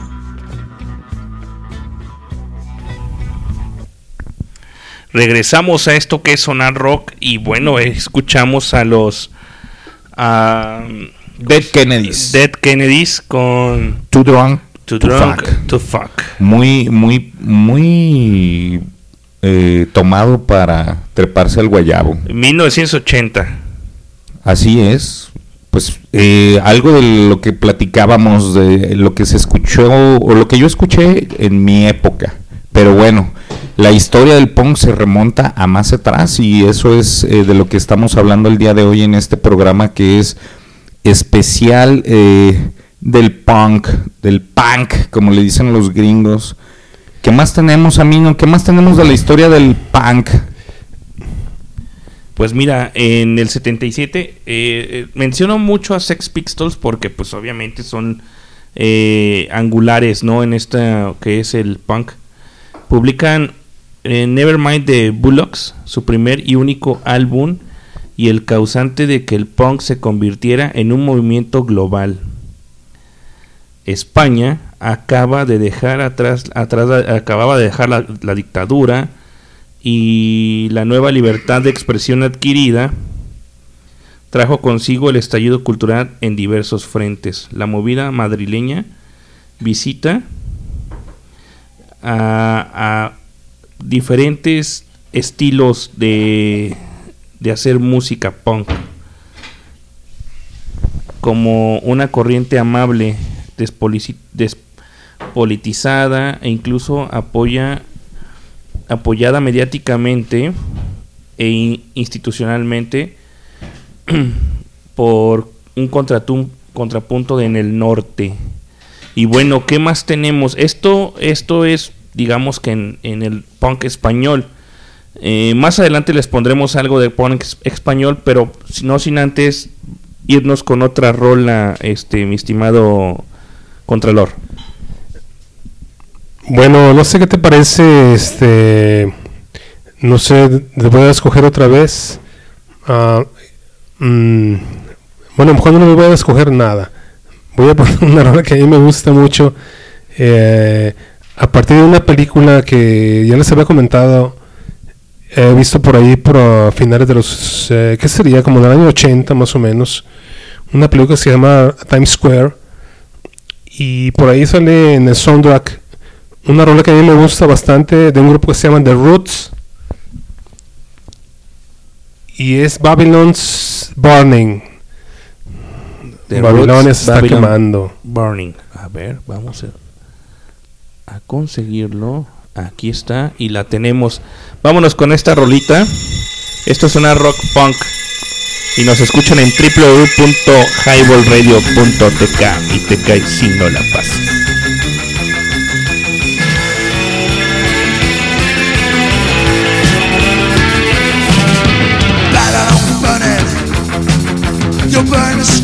Regresamos a esto que es sonar rock y bueno, escuchamos a los a Dead Kennedys. Dead Kennedys con Too Drunk Too to Drunk Fuck. to Fuck. Muy, muy, muy eh, tomado para treparse al guayabo. 1980. Así es. Pues eh, algo de lo que platicábamos, de lo que se escuchó, o lo que yo escuché en mi época. Pero bueno, la historia del punk se remonta a más atrás y eso es eh, de lo que estamos hablando el día de hoy en este programa que es especial eh, del punk, del punk, como le dicen los gringos. ¿Qué más tenemos, Amino? ¿Qué más tenemos de la historia del punk? Pues mira, en el 77 eh, eh, menciono mucho a Sex Pistols porque pues obviamente son eh, angulares, ¿no? En esta que es el punk. Publican eh, Nevermind de Bullocks, su primer y único álbum y el causante de que el punk se convirtiera en un movimiento global. España acaba de dejar atrás, atrás acababa de dejar la, dictadura y la nueva libertad de expresión adquirida trajo consigo el estallido cultural en diversos frentes. La movida madrileña visita a, diferentes estilos de, de hacer música punk como una corriente amable, despolitizada e incluso apoya apoyada mediáticamente e in- institucionalmente por un contrapunto en el norte. Y bueno, ¿qué más tenemos? Esto, esto es, digamos que en, en el punk español. Eh, más adelante les pondremos algo de punk es- español, pero no sin antes irnos con otra rola, este, mi estimado Contralor. Bueno, no sé qué te parece, este, no sé, te voy a escoger otra vez. Ah, mm, bueno, mejor no me voy a escoger nada. Voy a poner una rola que a mí me gusta mucho. eh, a partir de una película que ya les había comentado, he visto por ahí por ah, finales de los, eh, ¿qué sería? Como del año 80 más o menos. Una película que se llama Times Square. Y por ahí sale en el soundtrack una rola que a mí me gusta bastante de un grupo que se llama The Roots. Y es Babylon's Burning. The Babilonia Roots, se está Babylon quemando. Burning. A ver, vamos a, a conseguirlo. Aquí está y la tenemos. Vámonos con esta rolita. Esto es una rock punk. Y nos escuchan en www.highballradio.tk y te cae si no la pasas. You're burning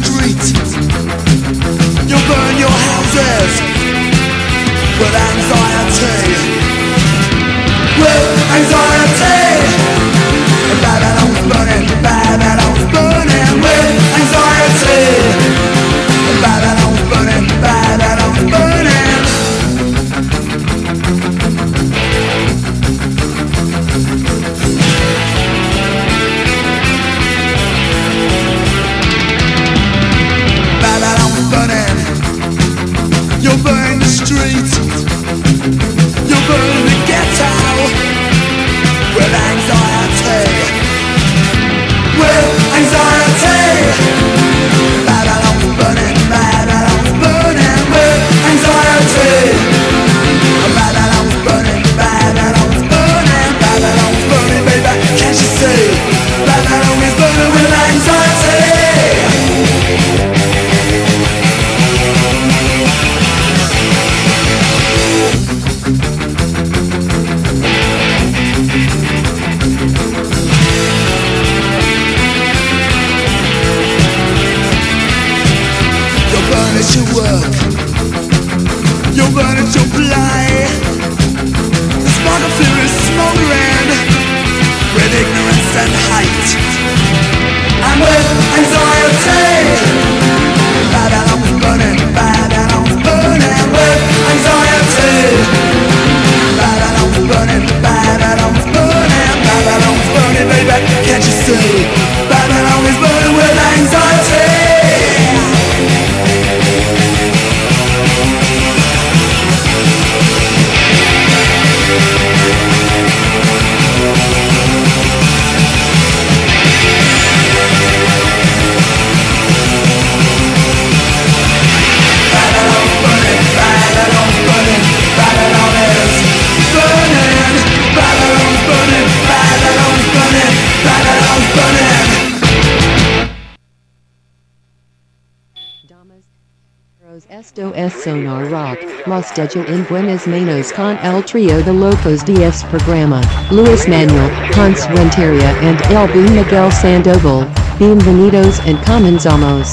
Los Dejo en Buenas Manos con el trío de locos de este programa, Luis Manuel, Hans Renteria and El B. Miguel Sandoval. Bienvenidos and comenzamos.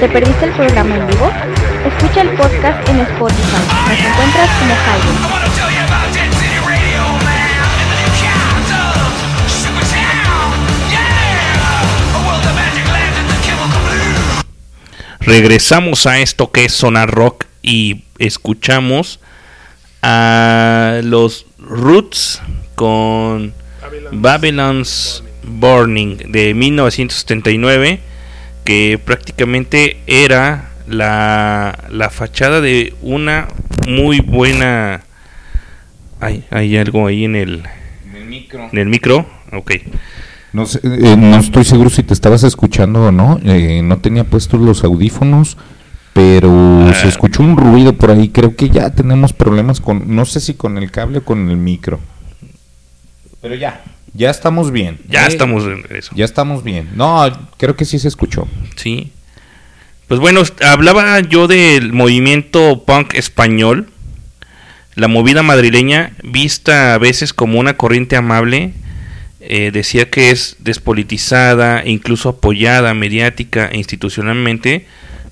¿Te perdiste el programa en vivo? Escucha el podcast en Spotify. Nos encuentras como Highway. Regresamos a esto que es Sonar Rock y escuchamos a los Roots con Babylon's Burning de 1979 que prácticamente era la, la fachada de una muy buena hay, hay algo ahí en el En el micro. en el micro ok No, sé, eh, no estoy seguro si te estabas escuchando o no. eh, no tenía puestos los audífonos, pero se escuchó un ruido por ahí. Creo que ya tenemos problemas con, no sé si con el cable o con el micro. Pero ya, ya estamos bien. ya Eh, estamos en eso Ya estamos bien. No, creo que sí se escuchó. Sí. Pues bueno, hablaba yo del movimiento punk español, la movida madrileña, vista a veces como una corriente amable, eh, decía que es despolitizada, incluso apoyada mediática e institucionalmente,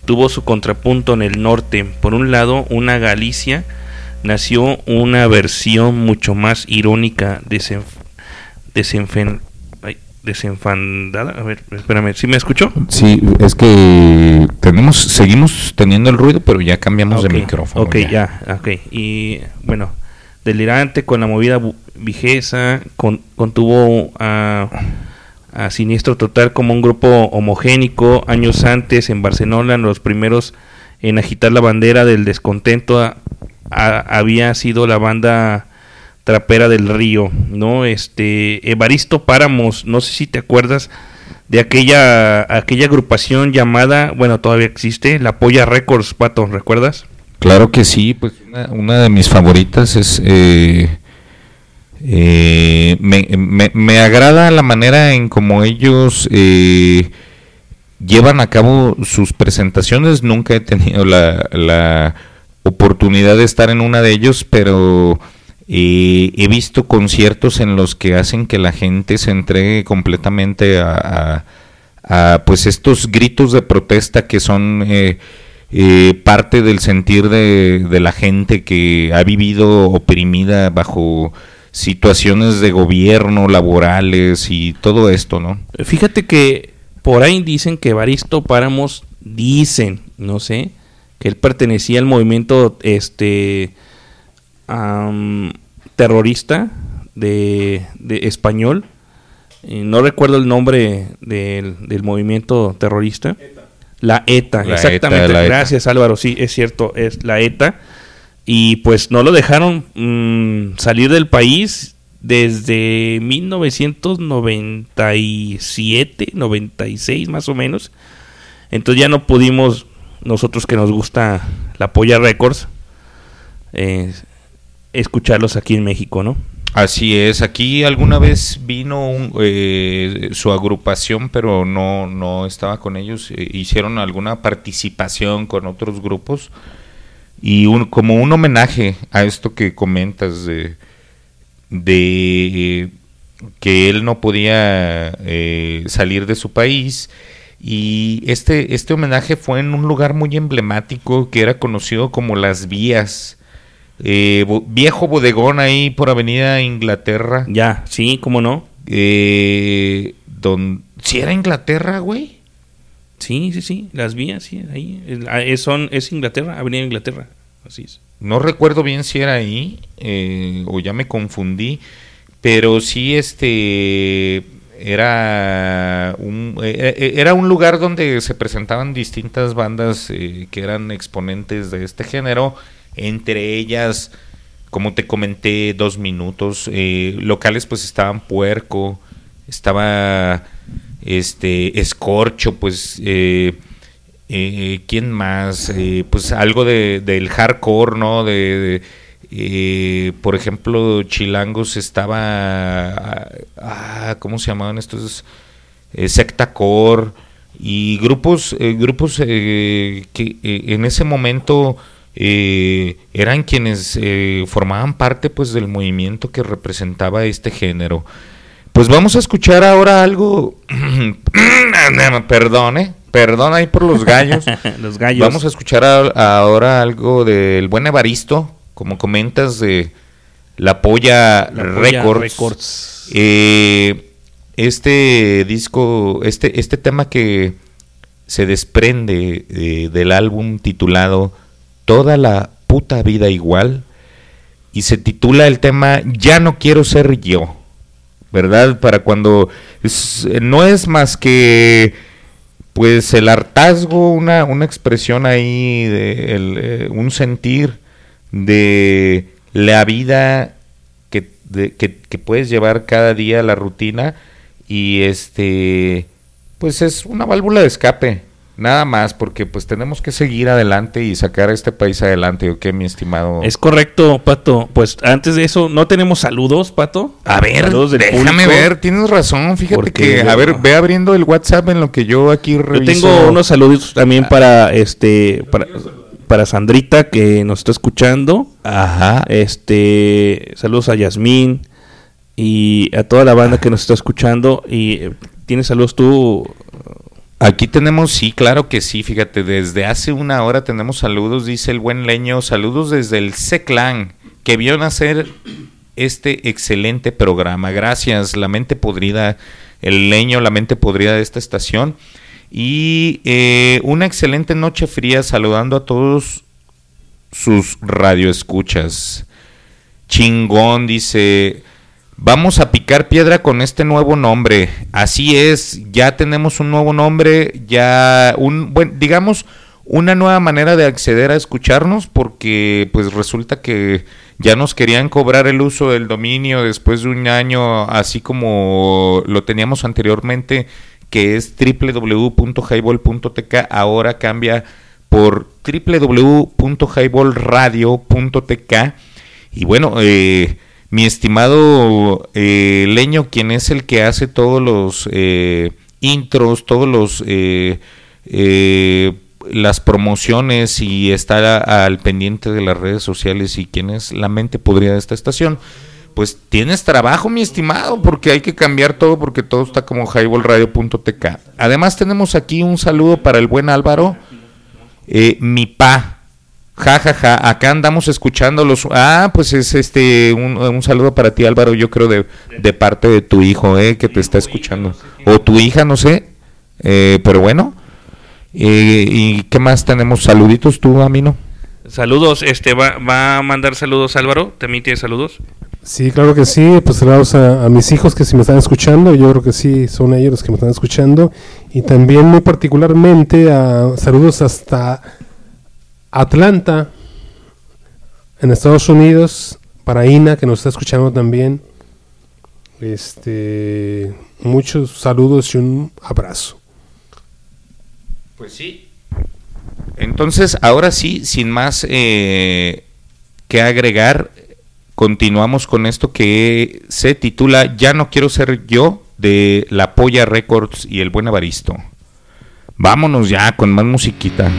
tuvo su contrapunto en el norte. Por un lado, una Galicia nació una versión mucho más irónica, desenf- desenfen- ay, desenfandada. A ver, espérame, ¿sí me escuchó? Sí, es que tenemos, seguimos teniendo el ruido, pero ya cambiamos de micrófono. Ok, ya. ok. Y bueno, delirante con la movida vigesa, con, contuvo a, a Siniestro Total como un grupo homogénico. Años antes en Barcelona, los primeros en agitar la bandera del descontento había sido la banda trapera del río, ¿no? Este Evaristo Páramos, no sé si te acuerdas de aquella aquella agrupación llamada, bueno, todavía existe, La Polla Records, Pato, ¿recuerdas? Claro que sí, pues una, una de mis favoritas es... eh, eh, me, agrada la manera en como ellos eh, llevan a cabo sus presentaciones. Nunca he tenido la, oportunidad de estar en una de ellos, pero eh, he visto conciertos en los que hacen que la gente se entregue completamente a, pues estos gritos de protesta que son parte del sentir de la gente que ha vivido oprimida bajo situaciones de gobierno, laborales y todo esto, ¿no? Fíjate que por ahí dicen que Evaristo Páramos dicen, no sé, que él pertenecía al movimiento este am, terrorista de, de español. Eh, no recuerdo el nombre del, del movimiento terrorista. La ETA, La exactamente. ETA, la ETA. Gracias Álvaro, sí, es cierto, es la ETA. Y pues no lo dejaron mm, salir del país desde 1997, 96 más o menos. Entonces ya no pudimos, nosotros que nos gusta la Polla Records, eh, escucharlos aquí en México, ¿no? Así es, aquí alguna vez vino un, eh, su agrupación, pero no, no estaba con ellos. eh, hicieron alguna participación con otros grupos y un, como un homenaje a esto que comentas de, de que él no podía eh, salir de su país. Y este, este homenaje fue en un lugar muy emblemático que era conocido como Las Vías. Eh, bo- viejo bodegón ahí por Avenida Inglaterra. Ya, sí, cómo no. Eh, don, ¿Sí era Inglaterra, güey? Sí, sí, sí, las vías, sí, ahí. Ah, Es, son, es Inglaterra, Avenida Inglaterra, así es. No recuerdo bien si era ahí eh, o ya me confundí, pero sí este era un eh, eh, era un lugar donde se presentaban distintas bandas eh, que eran exponentes de este género, entre ellas, como te comenté, dos minutos locales, pues estaban Puerco, estaba este Escorcho, pues eh, eh, ¿Quién más? Eh, pues algo de, del hardcore, ¿no? De, eh, por ejemplo, Chilangos estaba... Ah, ¿Cómo se llamaban estos? Eh, Secta Core. y grupos, grupos que en ese momento eran quienes formaban parte pues del movimiento que representaba este género. Pues vamos a escuchar ahora algo, perdone, perdón ahí por los gallos. Los gallos. Vamos a escuchar a- ahora algo del buen Evaristo, como comentas de La Polla La Polla Records. Records. Eh, este disco, este, este tema que se desprende eh, del álbum titulado Toda la puta vida igual y se titula el tema Ya no quiero ser yo, ¿verdad? Para cuando es- no es más que pues el hartazgo, una, una expresión ahí, de eh, un sentir de la vida que, que, puedes llevar cada día la rutina y este pues es una válvula de escape nada más porque pues tenemos que seguir adelante y sacar a este país adelante ¿o qué mi estimado? Es correcto, Pato. Pues antes de eso, ¿no tenemos saludos, Pato? A ver, déjame público. ver, tienes razón, fíjate Porque que, yo- a ver, ve abriendo el WhatsApp en lo que yo aquí Yo reviso. tengo unos saludos también para este para, para Sandrita que nos está escuchando. Ajá. Este, saludos a Yasmín y a toda la banda que nos está escuchando y eh, tienes saludos tú Aquí tenemos, sí, claro que sí, fíjate, desde hace una hora tenemos saludos, dice el buen leño, saludos desde el C-Clan, que vio nacer este excelente programa. Gracias, la mente podrida, el leño, la mente podrida de esta estación. Y eh, una excelente noche fría saludando a todos sus radioescuchas. Chingón, dice. Vamos a picar piedra con este nuevo nombre. Así es, ya tenemos un nuevo nombre, ya un buen, digamos, una nueva manera de acceder a escucharnos, porque pues resulta que ya nos querían cobrar el uso del dominio después de un año, así como lo teníamos anteriormente, que es www.highball.tk, ahora cambia por www.highballradio.tk. Y bueno, eh, mi estimado eh, Leño, quien es el que hace todos los eh, intros, todos los eh, eh, las promociones y está a- al pendiente de las redes sociales y quien es la mente podrida de esta estación, pues tienes trabajo, mi estimado, porque hay que cambiar todo porque todo está como highballradio.tk. Además tenemos aquí un saludo para el buen Álvaro, eh, mi pa. Ja, ja, ja, acá andamos escuchándolos. Ah, pues es este un, un saludo para ti, Álvaro, yo creo de, de parte de tu hijo, eh, que te está escuchando. O tu hija, no sé. Eh, pero bueno. Eh, ¿Y qué más tenemos? Saluditos tú, Amino. Saludos, este va, va a mandar saludos Álvaro, también tiene saludos. Sí, claro que sí. Pues saludos a, a mis hijos que si me están escuchando. Yo creo que sí, son ellos los que me están escuchando. Y también muy particularmente a saludos hasta Atlanta, en Estados Unidos, para Ina, que nos está escuchando también. Este, muchos saludos y un abrazo. Pues sí. Entonces, ahora sí, sin más eh, que agregar, continuamos con esto que se titula Ya no quiero ser yo de La Polla Records y el buen Avaristo. Vámonos ya con más musiquita.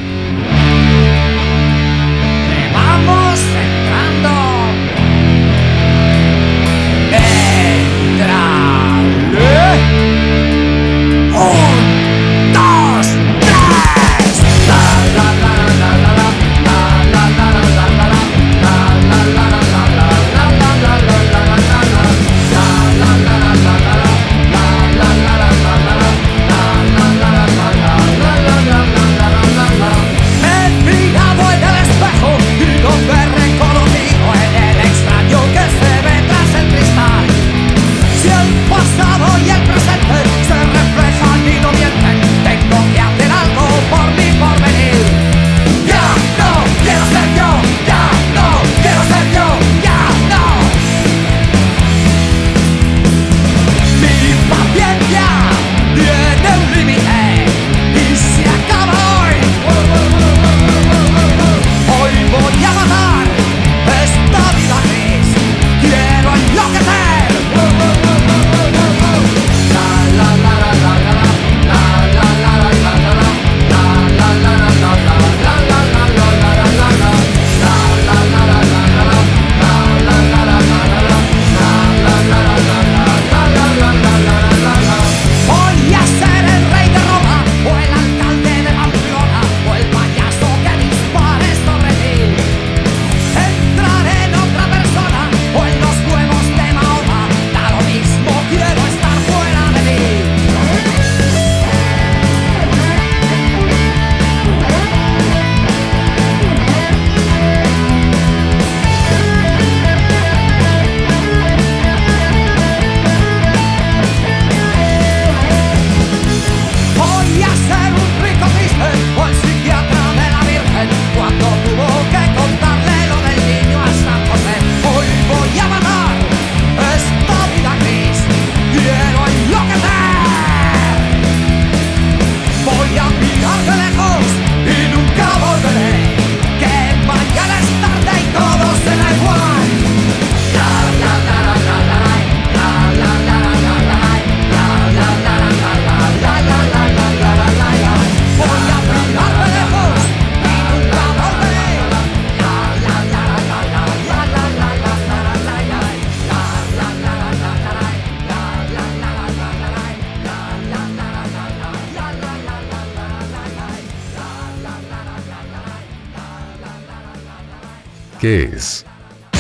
¿Qué es?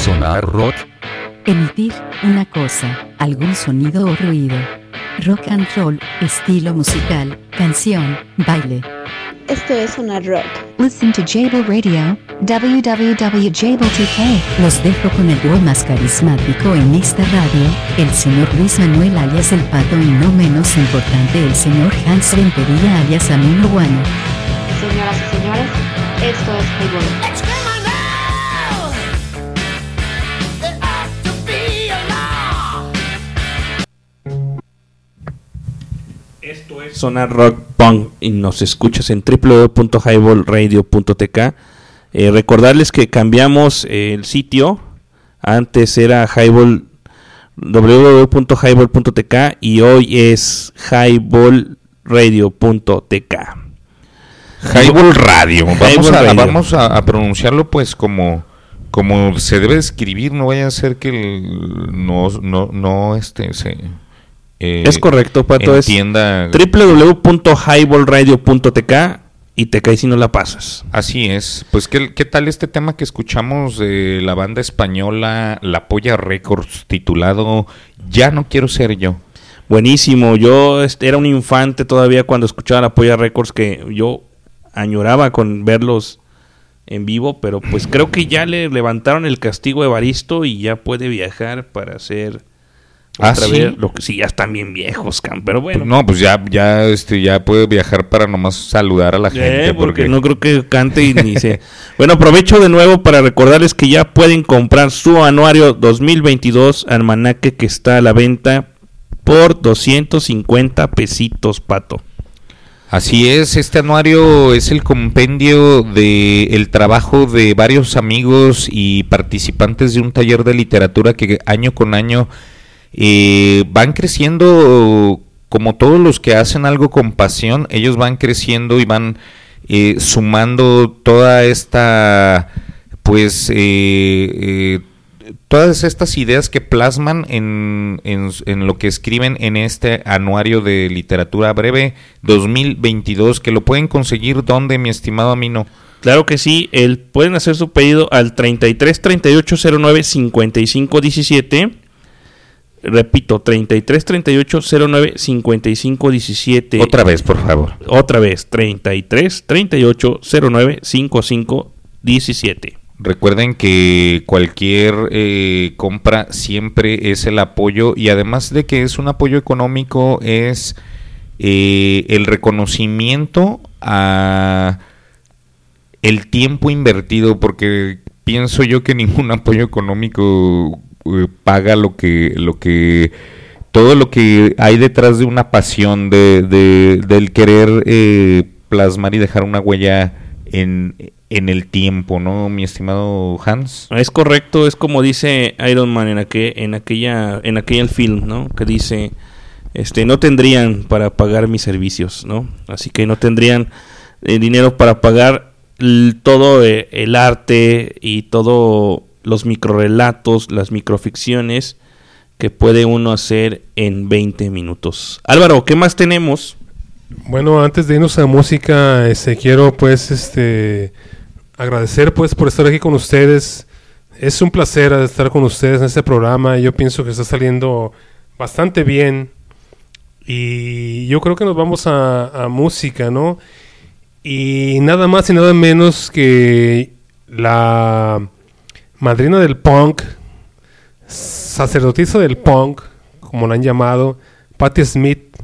¿Sonar rock? Emitir una cosa, algún sonido o ruido. Rock and roll, estilo musical, canción, baile. Esto es Sonar Rock. Listen to Jable Radio, www.jable2k. Los dejo con el dúo más carismático en esta radio, el señor Luis Manuel alias El Pato y no menos importante el señor Hans Rentería alias Amino Guano. Señoras y señores, esto es Highball. Sonar Rock Punk y nos escuchas en www.highballradio.tk. Eh, recordarles que cambiamos eh, el sitio. Antes era highball www.highball.tk y hoy es highballradio.tk. Highball Radio. Vamos, Highball a, Radio. vamos a, a pronunciarlo pues como como se debe escribir, no vaya a ser que el- no, no, no este se eh, Es correcto, Pato. entienda Es www.highballradio.tk y te caes si no la pasas. Así es. Pues, ¿qué, qué tal este tema que escuchamos de la banda española La Polla Records titulado Ya no quiero ser yo? Buenísimo. Yo era un infante todavía cuando escuchaba la Polla Records que yo añoraba con verlos en vivo, pero pues creo que ya le levantaron el castigo a Evaristo y ya puede viajar para hacer ¿Ah, sí? vez lo que sí ya están bien viejos, Cam, pero bueno. No, pues ya, ya, este, ya puede viajar para nomás saludar a la gente. Eh, porque no creo que cante y ni se... Bueno, aprovecho de nuevo para recordarles que ya pueden comprar su anuario 2022 almanaque que está a la venta por 250 pesitos, pato. Así es, este anuario es el compendio de el trabajo de varios amigos y participantes de un taller de literatura que año con año eh, van creciendo como todos los que hacen algo con pasión, ellos van creciendo y van eh, sumando toda esta pues eh, eh, todas estas ideas que plasman en, en, lo que escriben en este anuario de literatura breve 2022, que lo pueden conseguir donde, mi estimado Amino. Claro que sí, el, pueden hacer su pedido al 33 38 09 55 17. Repito, 33 38 09 55 17. Otra vez, por favor. Otra vez, 33 38 09 55 17. Recuerden que cualquier eh, compra siempre es el apoyo y además de que es un apoyo económico es eh, el reconocimiento a el tiempo invertido porque pienso yo que ningún apoyo económico eh, paga lo que lo que todo lo que hay detrás de una pasión de, de- del querer eh, plasmar y dejar una huella en, en el tiempo, ¿no, mi estimado Hans? Es correcto, es como dice Iron Man en, aquel, en aquella en aquel film, ¿no? Que dice, este, no tendrían para pagar mis servicios, ¿no? Así que no tendrían eh, dinero para pagar todo eh, el arte y todo los microrelatos, las microficciones que puede uno hacer en 20 minutos. Álvaro, ¿qué más tenemos? Bueno, antes de irnos a música, este, quiero pues este agradecer pues por estar aquí con ustedes. Es un placer estar con ustedes en este programa. Yo pienso que está saliendo bastante bien. Y yo creo que nos vamos a, a música, ¿no? Y nada más y nada menos que la madrina del punk, sacerdotisa del punk, como la han llamado, Patti Smith,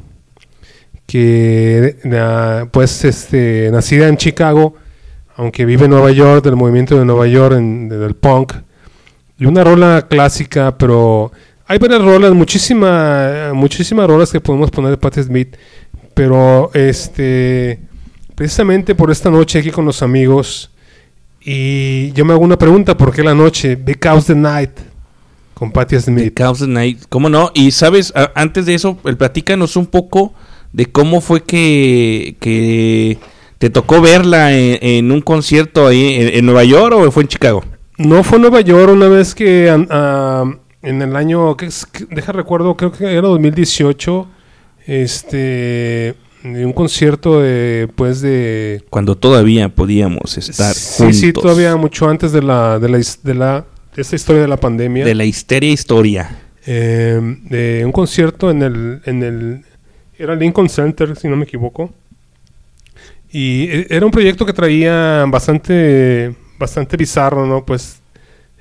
que na- pues este nacida en Chicago, aunque vive en Nueva York, del movimiento de Nueva York, del punk, y una rola clásica, pero hay varias rolas, muchísima, muchísimas rolas que podemos poner de Patti Smith, pero este precisamente por esta noche aquí con los amigos, y yo me hago una pregunta, ¿por qué la noche? Because the night, con Patti Smith. Chaos the Night, ¿cómo no? Y sabes, A- antes de eso, el platícanos un poco de cómo fue que, que te tocó verla en, en un concierto ahí en, en Nueva York o fue en Chicago. No fue en Nueva York una vez que ah, en el año, ¿qué es? ¿Qué- deja recuerdo, creo que era 2018, este, de un concierto de, pues, de... Cuando todavía podíamos estar Sí, juntos. sí, todavía mucho antes de la, de la, de la, de esta historia de la pandemia. De la histeria historia. Eh, de un concierto en el, en el, era Lincoln Center, si no me equivoco. Y e- era un proyecto que traía bastante, bastante bizarro, ¿no? Pues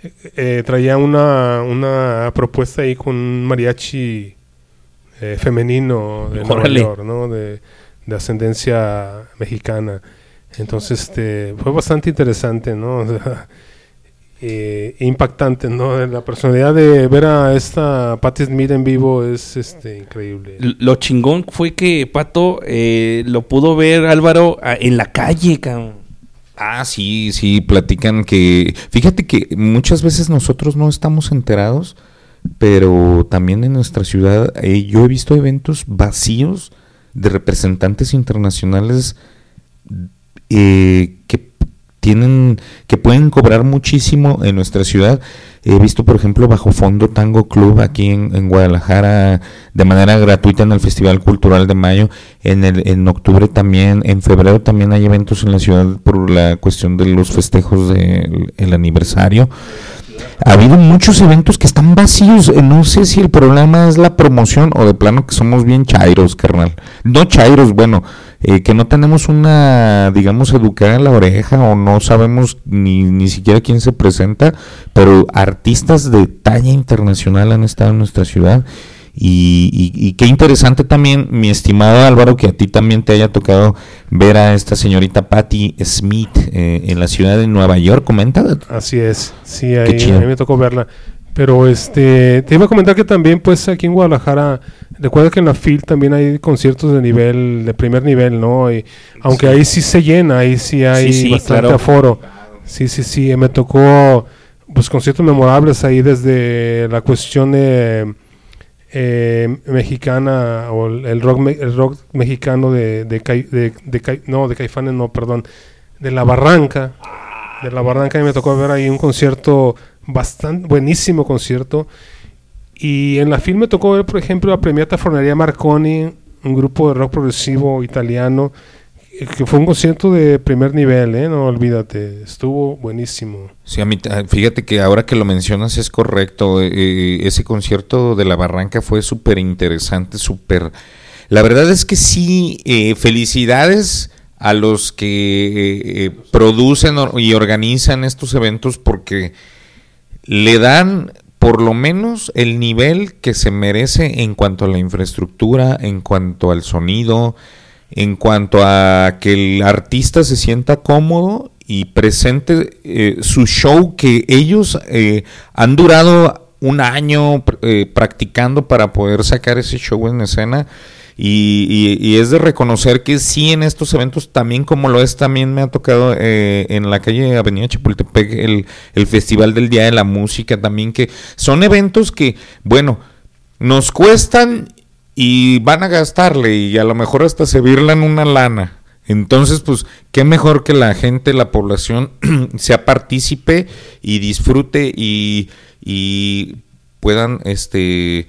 eh, eh, traía una, una propuesta ahí con un mariachi eh, femenino de Nueva. York, ¿no? De, de ascendencia mexicana. Entonces, este, fue bastante interesante, ¿no? O sea, eh, impactante, ¿no? La personalidad de ver a esta Patti Smith en vivo es este increíble. Lo chingón fue que Pato eh, lo pudo ver Álvaro a- en la calle, cabrón. Ah, sí, sí, platican que... Fíjate que muchas veces nosotros no estamos enterados, pero también en nuestra ciudad eh, yo he visto eventos vacíos de representantes internacionales eh, que tienen que pueden cobrar muchísimo en nuestra ciudad. He visto, por ejemplo, Bajo Fondo Tango Club aquí en, Guadalajara de manera gratuita en el Festival Cultural de Mayo. En, el, en octubre también, en febrero también hay eventos en la ciudad por la cuestión de los festejos del el aniversario. Ha habido muchos eventos que están vacíos. No sé si el problema es la promoción o de plano que somos bien chairos, carnal. No chairos, bueno, eh, que no tenemos una, digamos, educada en la oreja o no sabemos ni, ni siquiera quién se presenta, pero artistas de talla internacional han estado en nuestra ciudad. Y, y- y qué interesante también, mi estimado Álvaro, que a ti también te haya tocado ver a esta señorita Patti Smith eh, en la ciudad de Nueva York. Comenta. Así es, sí, ahí, chido. a mí me tocó verla. Pero este, te iba a comentar que también, pues aquí en Guadalajara, recuerda que en la FIL también hay conciertos de nivel, de primer nivel, ¿no? Y, aunque ahí sí se llena, ahí sí hay Sí, sí, bastante claro. aforo. Sí, sí, sí, me tocó pues conciertos memorables ahí desde la cuestión de, eh, mexicana o el rock, me- el rock mexicano de, de, Cai- de- de Cai- no, de Caifanes, no, perdón, de La Barranca. De La Barranca y me tocó ver ahí un concierto bastante buenísimo concierto. Y en la film me tocó ver, por ejemplo, a Premiata Fornería Marconi, un grupo de rock progresivo italiano, eh, que fue un concierto de primer nivel, ¿eh? No olvídate, estuvo buenísimo. Sí, a mí, fíjate que ahora que lo mencionas es correcto. eh, eh, ese concierto de la Barranca fue súper interesante, súper... La verdad es que sí, eh, felicidades a los que producen y organizan estos eventos porque le dan por lo menos el nivel que se merece en cuanto a la infraestructura, en cuanto al sonido, en cuanto a que el artista se sienta cómodo y presente eh, su show que ellos eh, han durado un año eh, practicando para poder sacar ese show en escena. Y, y- y es de reconocer que sí en estos eventos también como lo es también me ha tocado eh, en la calle Avenida Chapultepec el, el Festival del Día de la Música también que son eventos que bueno nos cuestan y van a gastarle y a lo mejor hasta se virlan una lana. Entonces, pues, qué mejor que la gente, la población, sea partícipe y disfrute y, y puedan, este,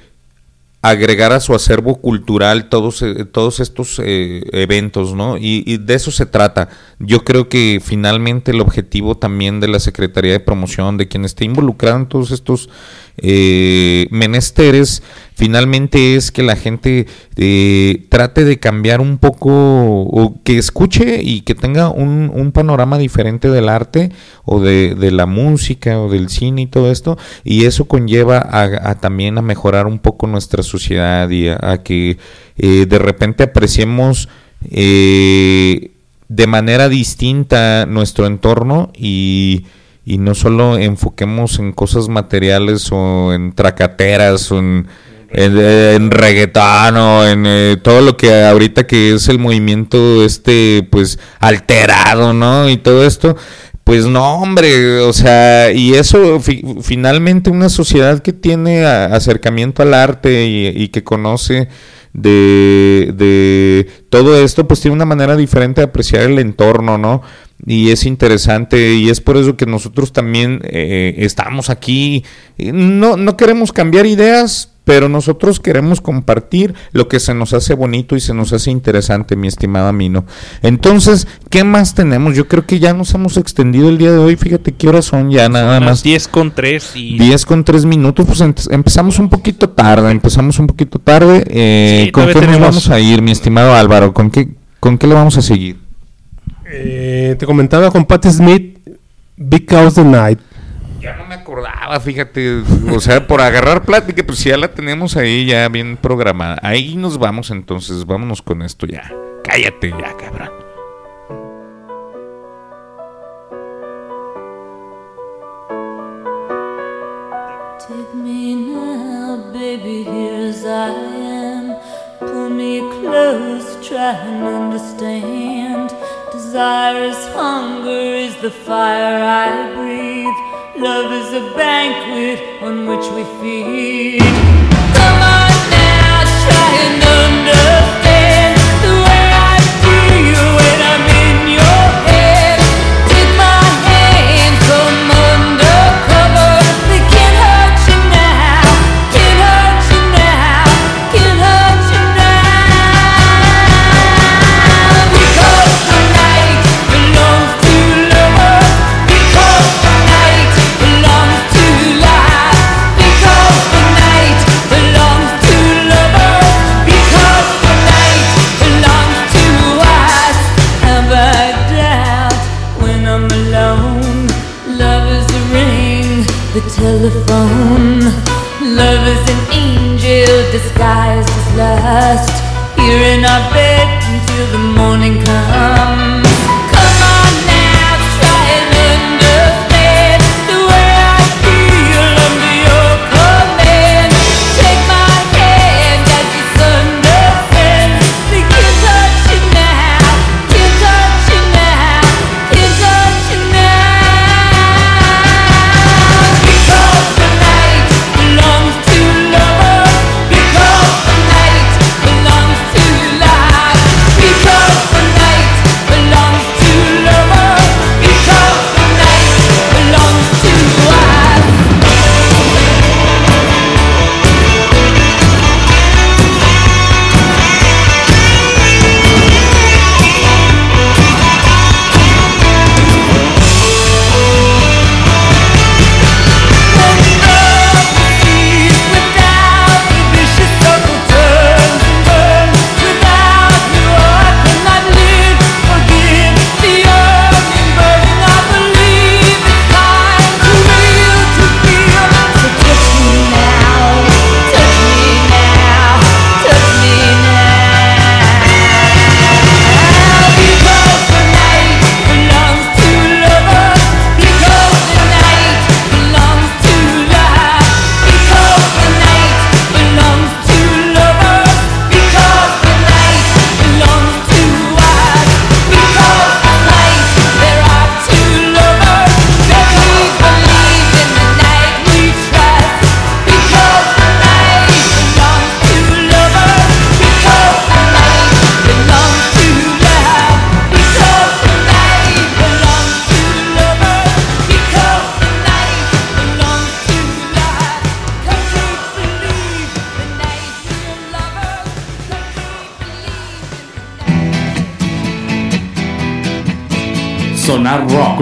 agregar a su acervo cultural todos, eh, todos estos eh, eventos, ¿no? Y, y de eso se trata. Yo creo que finalmente el objetivo también de la Secretaría de Promoción, de quien esté involucrado en todos estos eh, menesteres, finalmente es que la gente eh, trate de cambiar un poco, o que escuche y que tenga un, panorama diferente del arte o de, la música o del cine y todo esto, y eso conlleva a, también a mejorar un poco nuestra sociedad y a, a que eh, de repente apreciemos eh, de manera distinta nuestro entorno y, y no solo enfoquemos en cosas materiales o en tracateras o en, en, en reggaetón o en eh, todo lo que ahorita que es el movimiento este pues alterado, ¿no? Y todo esto, pues no, hombre, o sea, y eso fi- finalmente una sociedad que tiene acercamiento al arte y, y que conoce de, de todo esto, pues tiene una manera diferente de apreciar el entorno, ¿no? Y es interesante y es por eso que nosotros también eh, estamos aquí. No, no queremos cambiar ideas, pero nosotros queremos compartir lo que se nos hace bonito y se nos hace interesante, mi estimada Mino. Entonces, ¿qué más tenemos? Yo creo que ya nos hemos extendido el día de hoy. Fíjate qué horas son ya nada más. 10 con 3 y 10 con 3 minutos, pues empezamos un poquito tarde, empezamos un poquito tarde. Eh, Sí, ¿Con qué nos vamos a ir, mi estimado Álvaro? ¿Con qué, ¿Con qué le vamos a seguir? Eh, te comentaba con Patti Smith, Big House the Night. Acordaba, fíjate, o sea, por agarrar plática, pues ya la tenemos ahí ya bien programada. Ahí nos vamos entonces, vámonos con esto ya. Cállate ya, cabrón. Take me now, baby, here as I am. Pull me close, try and understand. Desire is hunger, is the fire I breathe. Love is a banquet on which we feed. Come on now, try and understand telephone. Love is an angel disguised as lust. Here in our bed until the morning comes.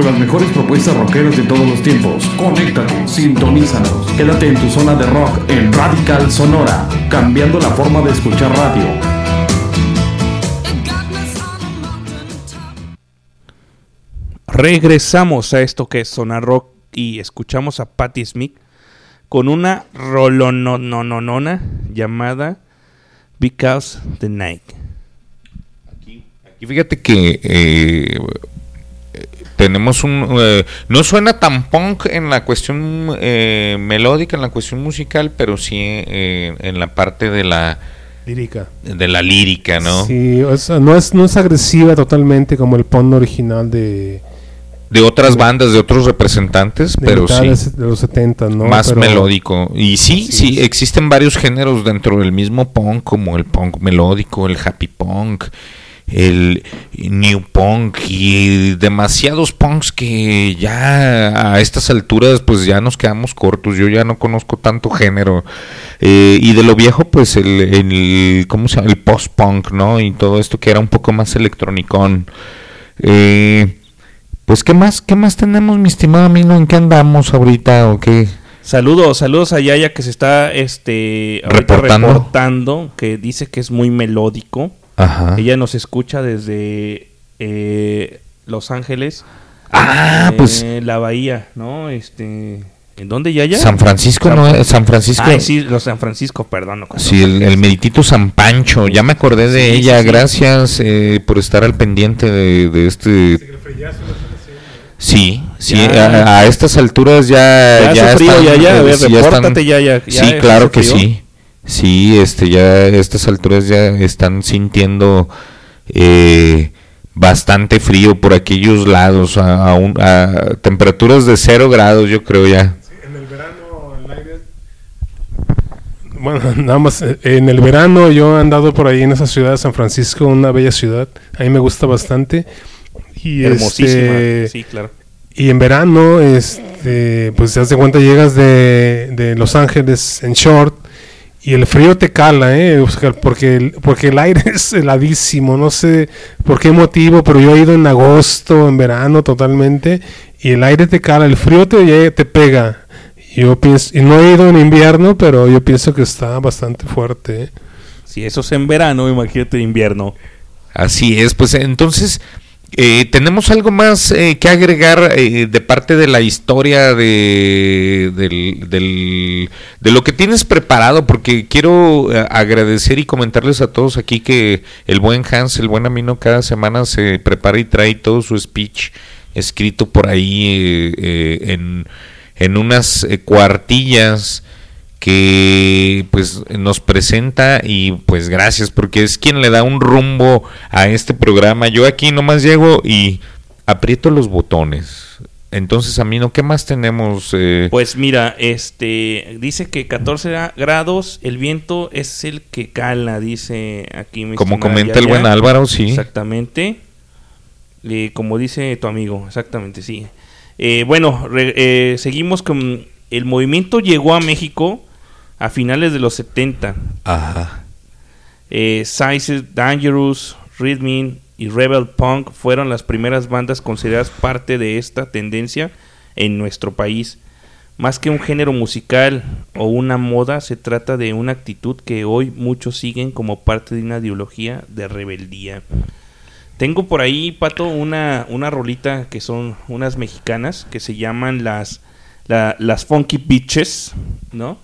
Con las mejores propuestas rockeras de todos los tiempos. Conéctate, sintonízanos. Quédate en tu zona de rock en Radical Sonora, cambiando la forma de escuchar radio. Regresamos a esto que es Sonar Rock y escuchamos a Patti Smith con una rolonononona llamada Because the Night. Y fíjate que eh, tenemos un... eh, no suena tan punk en la cuestión eh, melódica, en la cuestión musical, pero sí eh, en la parte de la... Lírica. De la lírica, ¿no? Sí, o sea, no, es, no es agresiva totalmente como el punk original de... De otras bandas, de otros representantes, de pero sí. de, de los 70, ¿no? más Pero- melódico. Y sí, sí, existen varios géneros dentro del mismo punk, como el punk melódico, el happy punk, el new punk y demasiados punks que ya a estas alturas pues ya nos quedamos cortos. Yo ya no conozco tanto género. Eh, y de lo viejo pues el, el ¿cómo se llama? El post punk, ¿no? Y todo esto que era un poco más electronicón. Eh, pues qué más, qué más tenemos, mi estimado amigo, ¿en qué andamos ahorita o qué? Saludos, saludos a Yaya que se está este ahorita Reportando. reportando, que dice que es muy melódico. Ajá. Ella nos escucha desde eh, Los Ángeles. Ah, eh, pues- la bahía, ¿no? Este, ¿en dónde Yaya? San Francisco, ¿no? Fran- San Francisco. Ay, sí, los San Francisco, perdón. no, Sí, el, el meritito San Pancho, ya me acordé de Sí, ella, sí, sí. gracias eh, por estar al pendiente de, de este... Sí, sí, Ya. a, a estas alturas ya... Ya están, ya, ya, a ver, sí, repórtate, ya, ya, ya sí, claro que sí. Sí, este, ya a estas alturas ya están sintiendo eh, bastante frío por aquellos lados, a, a un- a temperaturas de cero grados, yo creo ya. Bueno, nada más, eh, en el verano yo he andado por ahí en esa ciudad de San Francisco, una bella ciudad, a mí me gusta bastante. Y Hermosísima, este, sí, claro. Y en verano, este, pues te das de cuenta, llegas de, de Los Ángeles en short y el frío te cala, ¿eh? Porque, el- porque el aire es heladísimo, no sé por qué motivo, pero yo he ido en agosto, en verano totalmente, y el aire te cala, el frío te, te pega. Yo pienso, y no he ido en invierno, pero yo pienso que está bastante fuerte. ¿eh? Si eso es en verano, imagínate en invierno. Así es, pues entonces eh, tenemos algo más eh, que agregar eh, de parte de la historia de, de lo que tienes preparado, porque quiero eh, agradecer y comentarles a todos aquí que el buen Hans, el buen Amino, cada semana se prepara y trae todo su speech escrito por ahí en, en unas cuartillas que pues nos presenta y pues gracias porque es quien le da un rumbo a este programa. Yo aquí nomás llego y aprieto los botones. Entonces, Amino, ¿qué más tenemos? eh? Pues mira, este dice que 14 gra- grados, el viento es el que cala, dice aquí mi Como comenta el buen Álvaro, sí. Exactamente. Eh, como dice tu amigo, exactamente, sí. Eh, bueno, re- eh, seguimos con el movimiento llegó a México a finales de los 70. Ajá. Eh, Sizes, Dangerous, Rhythm y Rebel Punk fueron las primeras bandas consideradas parte de esta tendencia en nuestro país. Más que un género musical o una moda, se trata de una actitud que hoy muchos siguen como parte de una ideología de rebeldía. Tengo por ahí, Pato, una, una rolita que son unas mexicanas que se llaman las, la- las Funky Bitches, ¿no?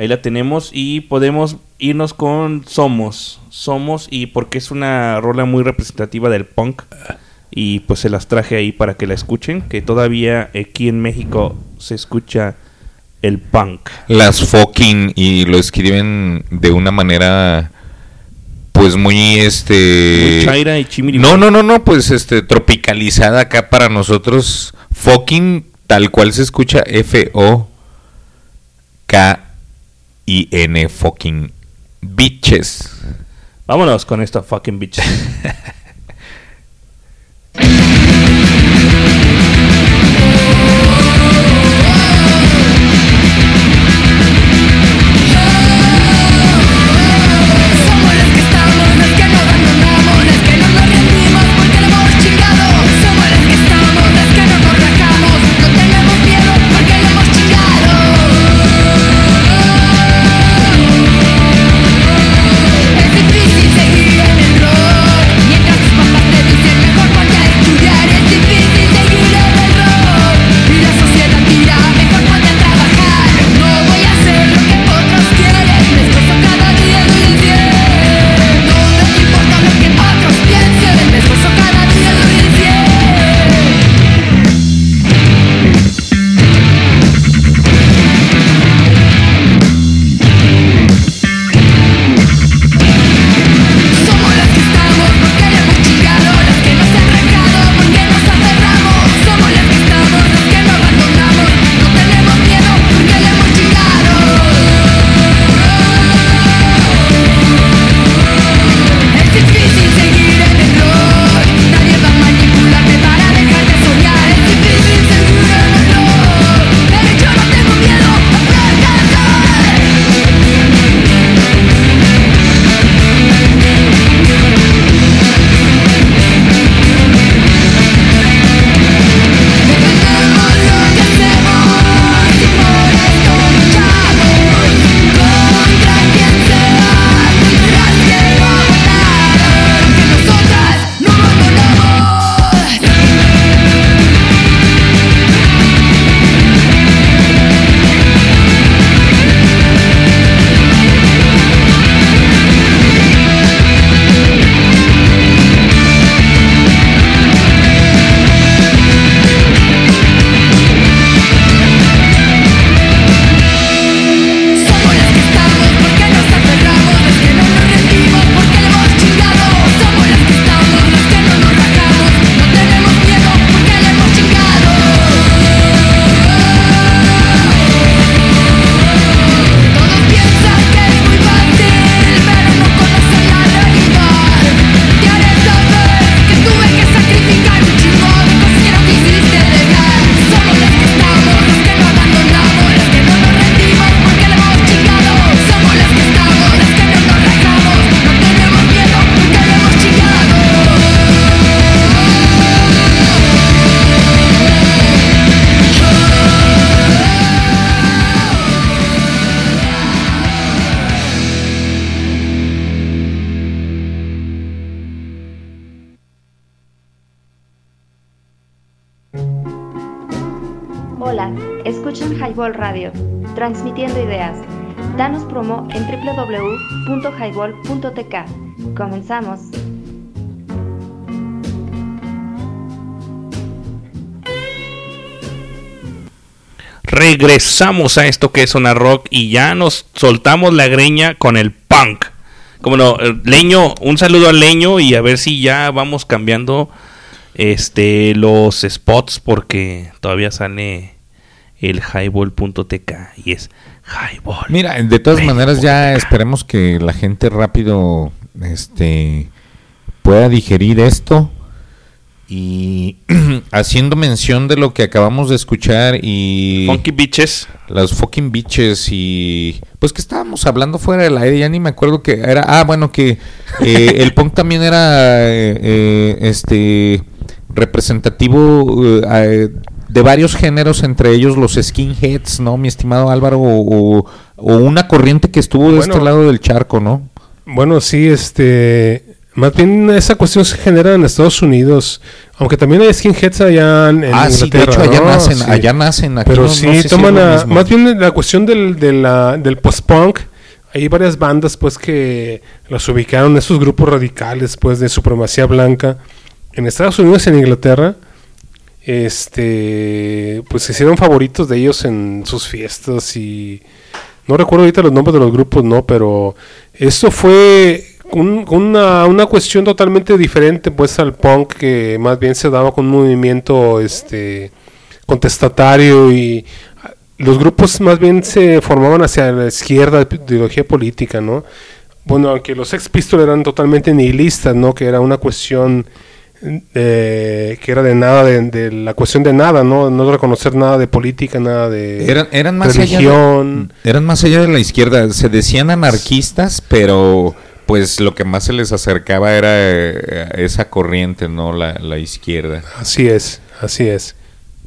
Ahí la tenemos y podemos irnos con Somos. Somos y porque es una rola muy representativa del punk. Y pues se las traje ahí para que la escuchen. Que todavía aquí en México se escucha el punk. Las fucking y lo escriben de una manera pues muy este chaira y. No, no, no, no, pues este tropicalizada acá para nosotros fucking tal cual se escucha F O K N fucking bitches. Vámonos con esta fucking bitch. Comenzamos. Regresamos a esto que es una rock y ya nos soltamos la greña con el punk. Como no, eh, Leño, un saludo al Leño y a ver si ya vamos cambiando este los spots porque todavía sale el highball.tk y es highball. Mira, de todas maneras ya esperemos que la gente rápido este pueda digerir esto. Y haciendo mención de lo que acabamos de escuchar y Funky Bitches, las fucking bitches y pues que estábamos hablando fuera del aire, ya ni me acuerdo que era, ah bueno que eh, el punk también era eh, eh, este representativo eh, de varios géneros, entre ellos los skinheads, ¿no? Mi estimado Álvaro, o, o una corriente que estuvo de Bueno. este lado del charco, ¿no? Bueno, sí, este. Más bien esa cuestión se genera en Estados Unidos, aunque también hay skinheads allá en, Ah, sí, de hecho, allá ¿no? nacen- Sí. allá nacen, aquí Pero no- no sí, sé toman a- más bien la cuestión del, de la- del post-punk, hay varias bandas pues que las ubicaron, esos grupos radicales pues de supremacía blanca en Estados Unidos y en Inglaterra, este, pues se hicieron favoritos de ellos en sus fiestas y no recuerdo ahorita los nombres de los grupos, no, pero esto fue un- una, una cuestión totalmente diferente pues al punk que más bien se daba con un movimiento este contestatario y los grupos más bien se formaban hacia la izquierda de ideología política, ¿no? Bueno, aunque los Sex Pistols eran totalmente nihilistas, ¿no? Que era una cuestión eh, que era de nada, de, de la cuestión de nada, ¿no? No reconocer nada de política, nada de Eran, eran más religión. allá de, eran más allá de la izquierda, se decían anarquistas, pero pues lo que más se les acercaba era eh, esa corriente, ¿no? La, la izquierda. Así es, así es.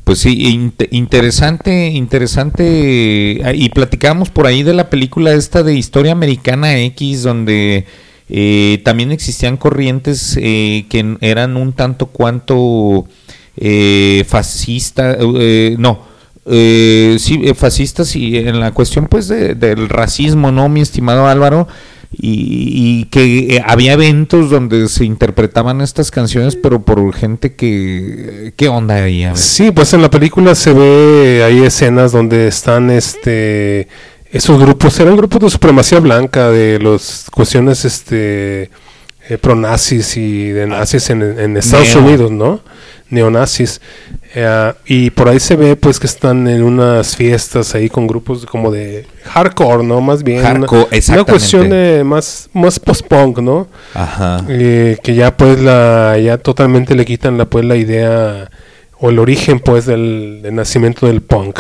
Pues sí, inte- interesante, interesante. ah, Y platicábamos por ahí de la película esta de Historia Americana X, donde eh, también existían corrientes eh, que eran un tanto cuanto eh, fascista, eh, no, eh, sí, fascistas y en la cuestión pues de- del racismo, ¿no, mi estimado Álvaro? Y, y que había eventos donde se interpretaban estas canciones, pero por gente que... ¿Qué onda ahí? Sí, pues en la película se ve hay escenas donde están este esos grupos, eran grupos de supremacía blanca, de las cuestiones este eh, pronazis y de nazis en, en Estados Neo. Unidos, ¿no? Neonazis. Eh, y por ahí se ve pues que están en unas fiestas ahí con grupos como de hardcore, ¿no? Más bien. Hardcore, una, una cuestión de más, más post-punk, ¿no? Ajá. Eh, que ya pues la ya totalmente le quitan la pues la idea o el origen pues del, del nacimiento del punk.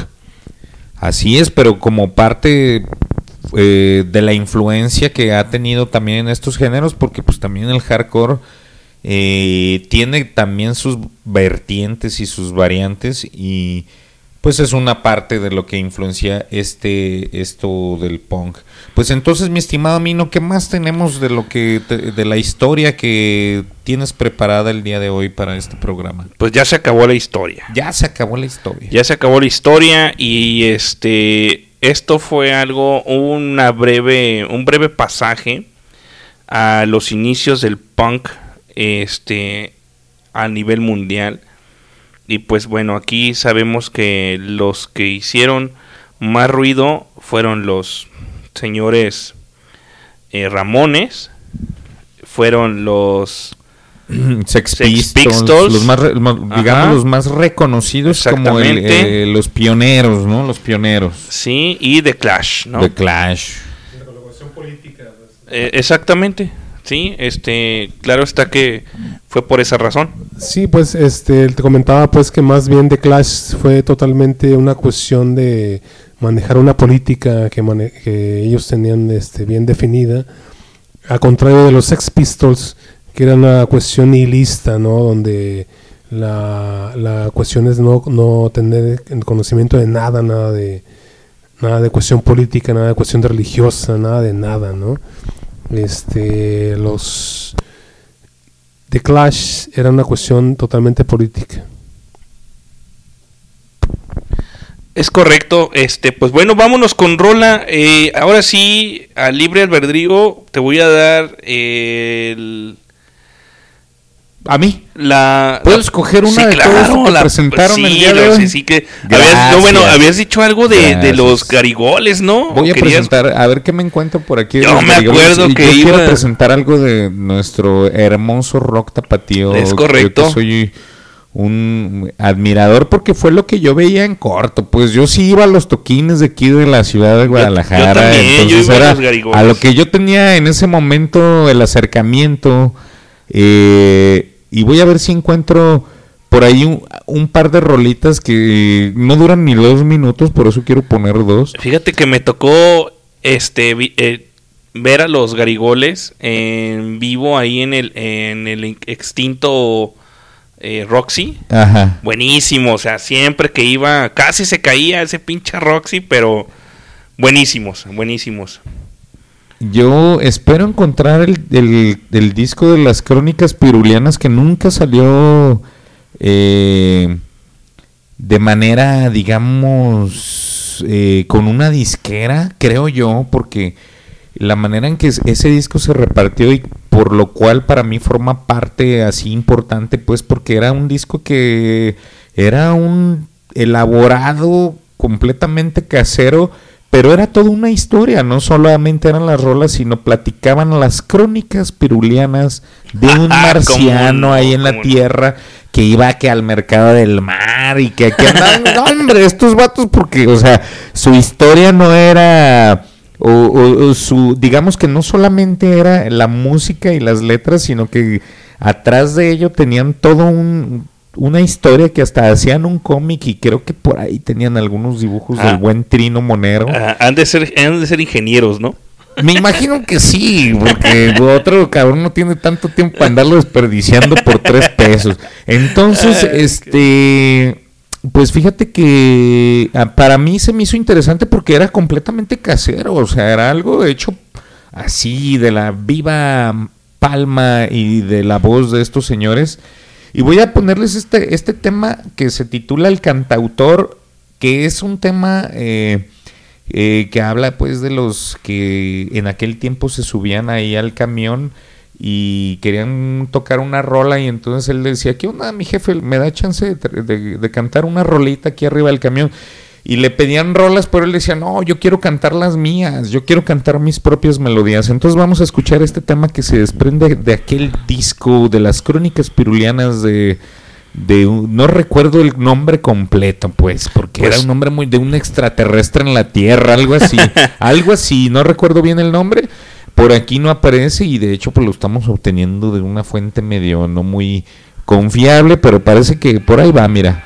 Así es, pero como parte eh, de la influencia que ha tenido también en estos géneros, porque pues también el hardcore eh, tiene también sus vertientes y sus variantes y pues es una parte de lo que influencia este esto del punk. Pues entonces, mi estimado Mino, ¿qué más tenemos de lo que te- de la historia que tienes preparada el día de hoy para este programa? Pues ya se acabó la historia. Ya se acabó la historia. Ya se acabó la historia y este esto fue algo una breve un breve pasaje a los inicios del punk este a nivel mundial y pues bueno aquí sabemos que los que hicieron más ruido fueron los señores eh, Ramones fueron los Sex, Sex Pistols, Pistols. los más, digamos Ajá. los más reconocidos como el, eh, los pioneros, ¿no? Los pioneros. Sí, y The Clash, ¿no? The Clash. Eh, exactamente. Sí, este, claro está que fue por esa razón. Sí, pues este te comentaba pues que más bien The Clash fue totalmente una cuestión de manejar una política que, ellos tenían este bien definida, a contrario de los Sex Pistols que era una cuestión nihilista, ¿no? Donde la, la cuestión es no, no tener el conocimiento de nada, nada de nada de cuestión política, nada de cuestión religiosa, nada de nada, ¿no? Este, los The Clash era una cuestión totalmente política. Es correcto. Este, pues bueno, vámonos con Rola. Eh, ahora sí, a libre albedrío, te voy a dar eh, el. A mí. La, ¿Puedo la- escoger una Sí, de claro, que la- presentaron sí, el día de lo- hoy? sí, sí que habías, no, bueno, habías dicho algo de, de los garigoles, ¿no? Voy a ¿O querías- presentar, a ver qué me encuentro por aquí. Yo me acuerdo y que yo quiero iba- presentar algo de nuestro hermoso rock tapatío. Es Yo correcto. que soy un admirador porque fue lo que yo veía en corto. Pues yo sí iba a los toquines de aquí de la ciudad de Guadalajara. yo entonces iba a los Garigoles. a lo que yo tenía en ese momento el acercamiento. eh, y voy a ver si encuentro por ahí un, un par de rolitas que no duran ni dos minutos, por eso quiero poner dos. Fíjate que me tocó este eh, ver a los garigoles en vivo ahí en el en el extinto eh, Roxy. Ajá. Buenísimo, o sea, siempre que iba casi se caía ese pinche Roxy, pero buenísimos, buenísimos. Yo espero encontrar el, el- disco de las crónicas pirulianas que nunca salió eh, de manera, digamos, eh, con una disquera, creo yo, porque la manera en que es- ese disco se repartió y por lo cual para mí forma parte así importante, pues porque era un disco que era un elaborado completamente casero, pero era toda una historia, no solamente eran las rolas, sino platicaban las crónicas pirulianas de un marciano ahí en la tierra que iba que al mercado del mar y que aquí andaban, no, hombre, estos vatos porque, o sea, su historia no era o, o- o su, digamos que no solamente era la música y las letras, sino que atrás de ello tenían todo un una historia que hasta hacían un cómic y creo que por ahí tenían algunos dibujos Ah. del buen Trino Monero. Ah, han de ser han de ser ingenieros, ¿no? Me imagino que sí, porque otro cabrón no tiene tanto tiempo para andarlo desperdiciando por tres pesos. Entonces, este, pues fíjate que ah, para mí se me hizo interesante porque era completamente casero, o sea, era algo hecho así de la viva palma y de la voz de estos señores. Y voy a ponerles este, este tema que se titula El cantautor, que es un tema eh, eh, que habla pues de los que en aquel tiempo se subían ahí al camión y querían tocar una rola y entonces él decía, ¿qué onda mi jefe? ¿Me da chance de, de cantar una rolita aquí arriba del camión? Y le pedían rolas, pero él decía, no, yo quiero cantar las mías, yo quiero cantar mis propias melodías. Entonces vamos a escuchar este tema que se desprende de aquel disco, de las crónicas pirulianas de... de un- no recuerdo el nombre completo, pues, porque Pues- era un nombre muy de un extraterrestre en la Tierra, algo así, algo así, no recuerdo bien el nombre. Por aquí no aparece y de hecho pues lo estamos obteniendo de una fuente medio no muy confiable, pero parece que por ahí va, mira.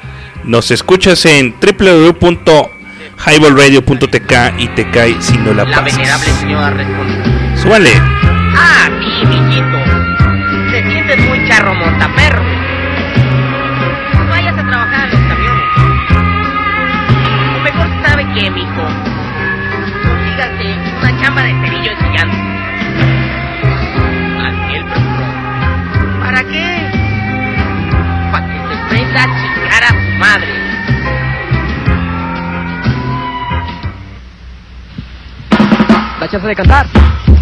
Nos escuchas en www.highballradio.tk y te cae si no la La pasas. venerable señora respondió. Súbale. Ah, mi niñito. Te sientes muy charro montaperro. La chance de cantar.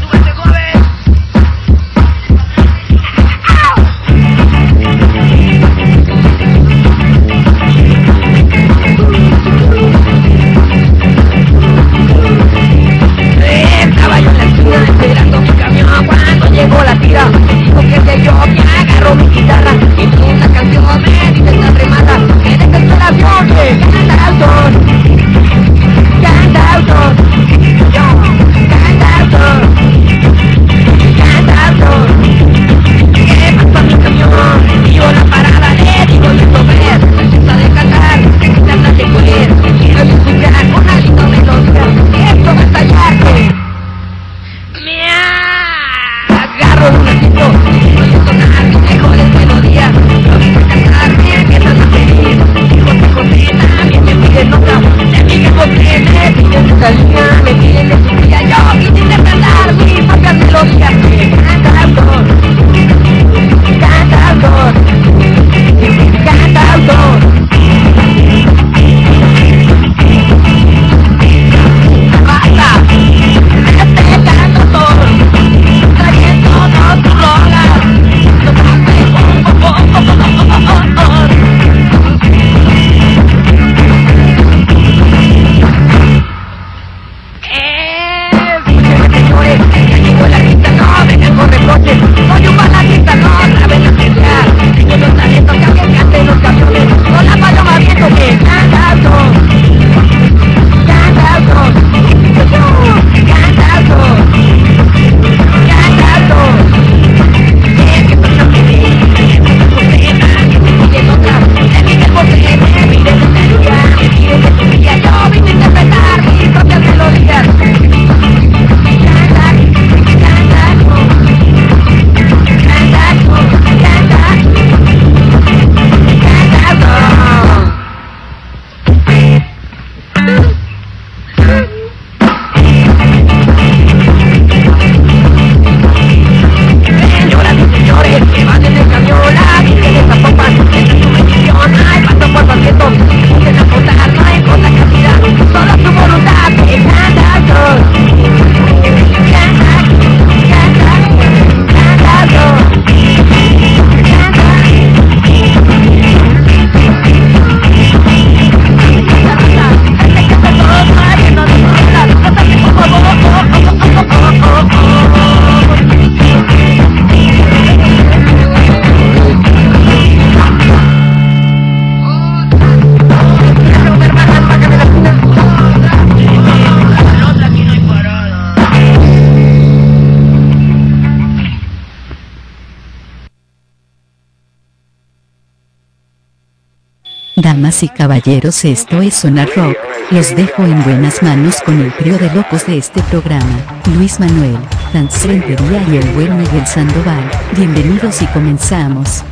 Y caballeros, esto es Sonar Rock. Los dejo en buenas manos con el trío de locos de este programa, Luis Manuel, Franz y el buen Miguel Sandoval. Bienvenidos y comenzamos.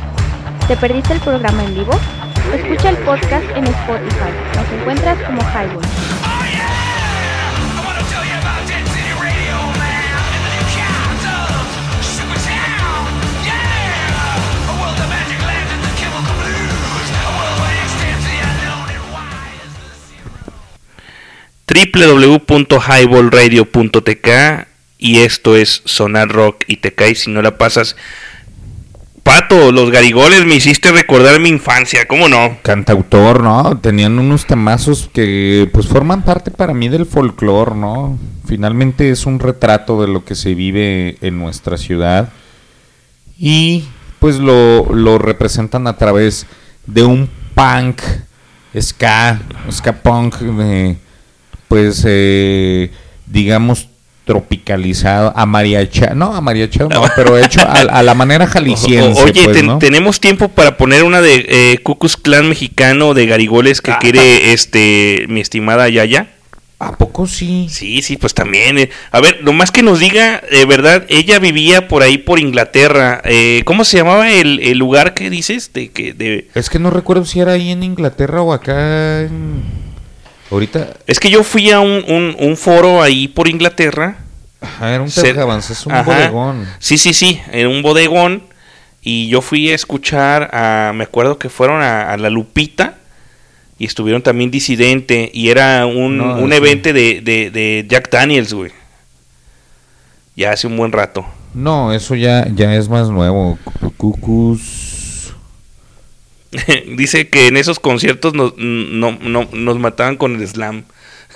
¿Te perdiste el programa en vivo? Escucha el podcast en Spotify. Nos encuentras como Highball. www.highballradio.tk y esto es Sonar Rock y te caes si no la pasas. Pato, los garigoles me hiciste recordar mi infancia, ¿cómo no? Cantautor, ¿no? Tenían unos temazos que pues forman parte para mí del folclore, ¿no? Finalmente es un retrato de lo que se vive en nuestra ciudad y pues lo, lo representan a través de un punk, ska, ska punk, de, pues eh, digamos tropicalizado, amariachado, no amariachado, no, pero hecho a, a la manera jalisciense. O- oye, pues, ten- ¿no? tenemos tiempo para poner una de eh, Cucus Clan mexicano de garigoles que quiere este mi estimada Yaya. ¿A poco sí? Sí, sí, pues también. eh. A ver, nomás que nos diga, de verdad, ella vivía por ahí por Inglaterra. Eh, ¿Cómo se llamaba el, el lugar que dices? De que de Es que no recuerdo si era ahí en Inglaterra o acá en... Ahorita... Es que yo fui a un, un- un foro ahí por Inglaterra. Ajá, era un Terjabans, es un Ajá. bodegón. Sí, sí, sí, en un bodegón. Y yo fui a escuchar a. Me acuerdo que fueron a, a La Lupita. Y estuvieron también Disidente. Y era un, No, un sí. evento de, de, de Jack Daniels, güey. Ya hace un buen rato. No, eso ya, ya es más nuevo. Cucus... Dice que en esos conciertos nos, no, no- nos mataban con el slam.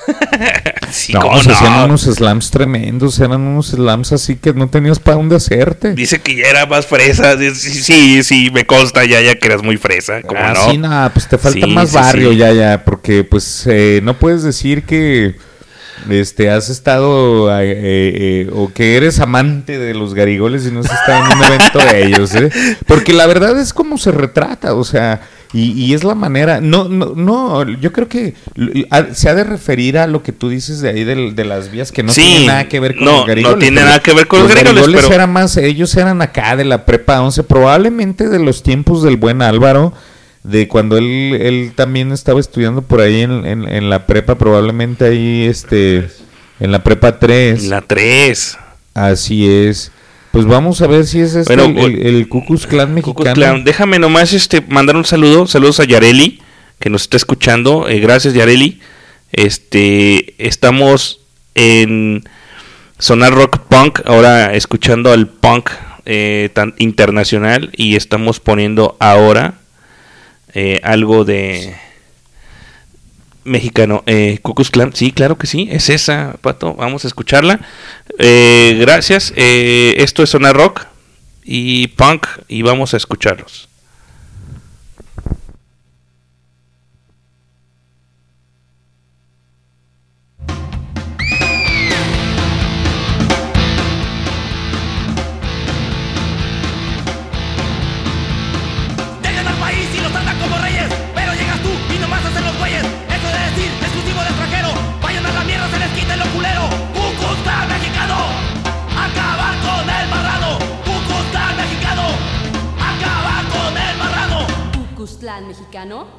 sí, no, cómo se no. hacían unos slams tremendos, eran unos slams así que no tenías para dónde hacerte. Dice que ya era más fresa. Sí, sí, sí, me consta ya, ya que eras muy fresa. ¿Cómo Ah, no? sí, nada, pues te falta Sí, más barrio ya, ya, porque pues eh, no puedes decir que este has estado eh, eh, o que eres amante de los garigoles y no has estado en un evento de ellos, ¿eh? Porque la verdad es como se retrata, o sea, y, y es la manera, no, no, no, yo creo que se ha de referir a lo que tú dices de ahí del- de, las vías que no Sí, tiene nada que ver con no, los garigoles. no tiene nada que ver con los garigoles, pero- eran más, ellos eran acá de la prepa 11, probablemente de los tiempos del buen Álvaro, de cuando él, él también estaba estudiando por ahí en, en- en la prepa, probablemente ahí, este, en la prepa 3. La 3. Así es. Pues vamos a ver si es este Bueno, el, el, Klux Klan mexicano. Cucus Clan. Déjame nomás este mandar un saludo, saludos a Yareli que nos está escuchando. Eh, gracias Yareli. Este, estamos en Sonar Rock Punk, ahora escuchando al punk eh, tan internacional y estamos poniendo ahora eh, algo de mexicano. Eh, Cucus Clan, sí, claro que sí, es esa, Pato. Vamos a escucharla. Eh, gracias. eh, esto es Sonar Rock y Punk y vamos a escucharlos. Mexicano.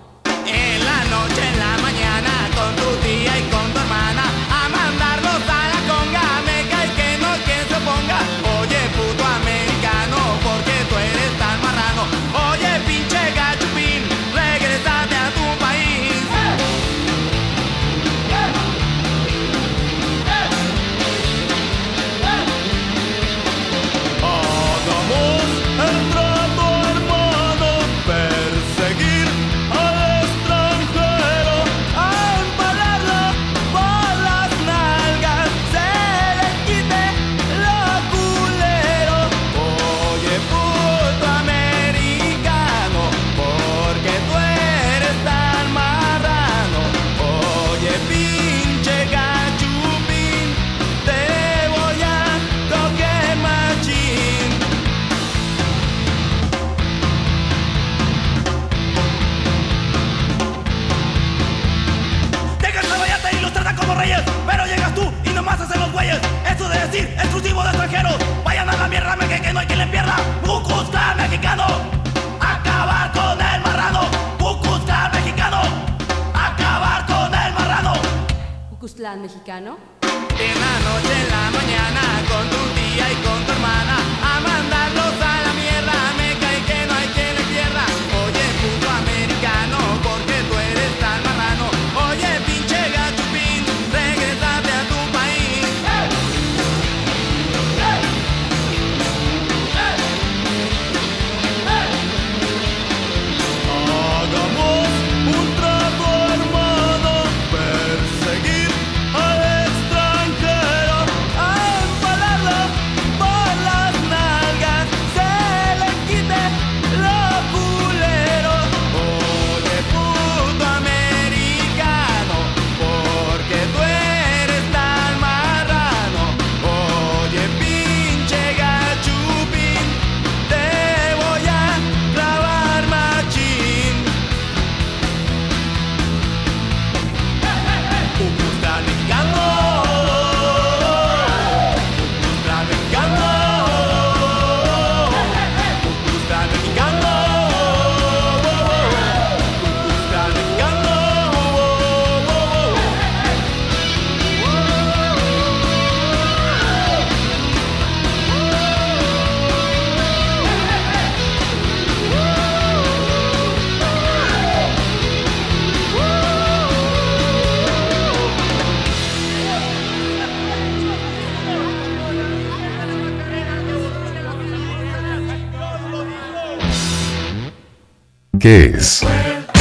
¿Qué es?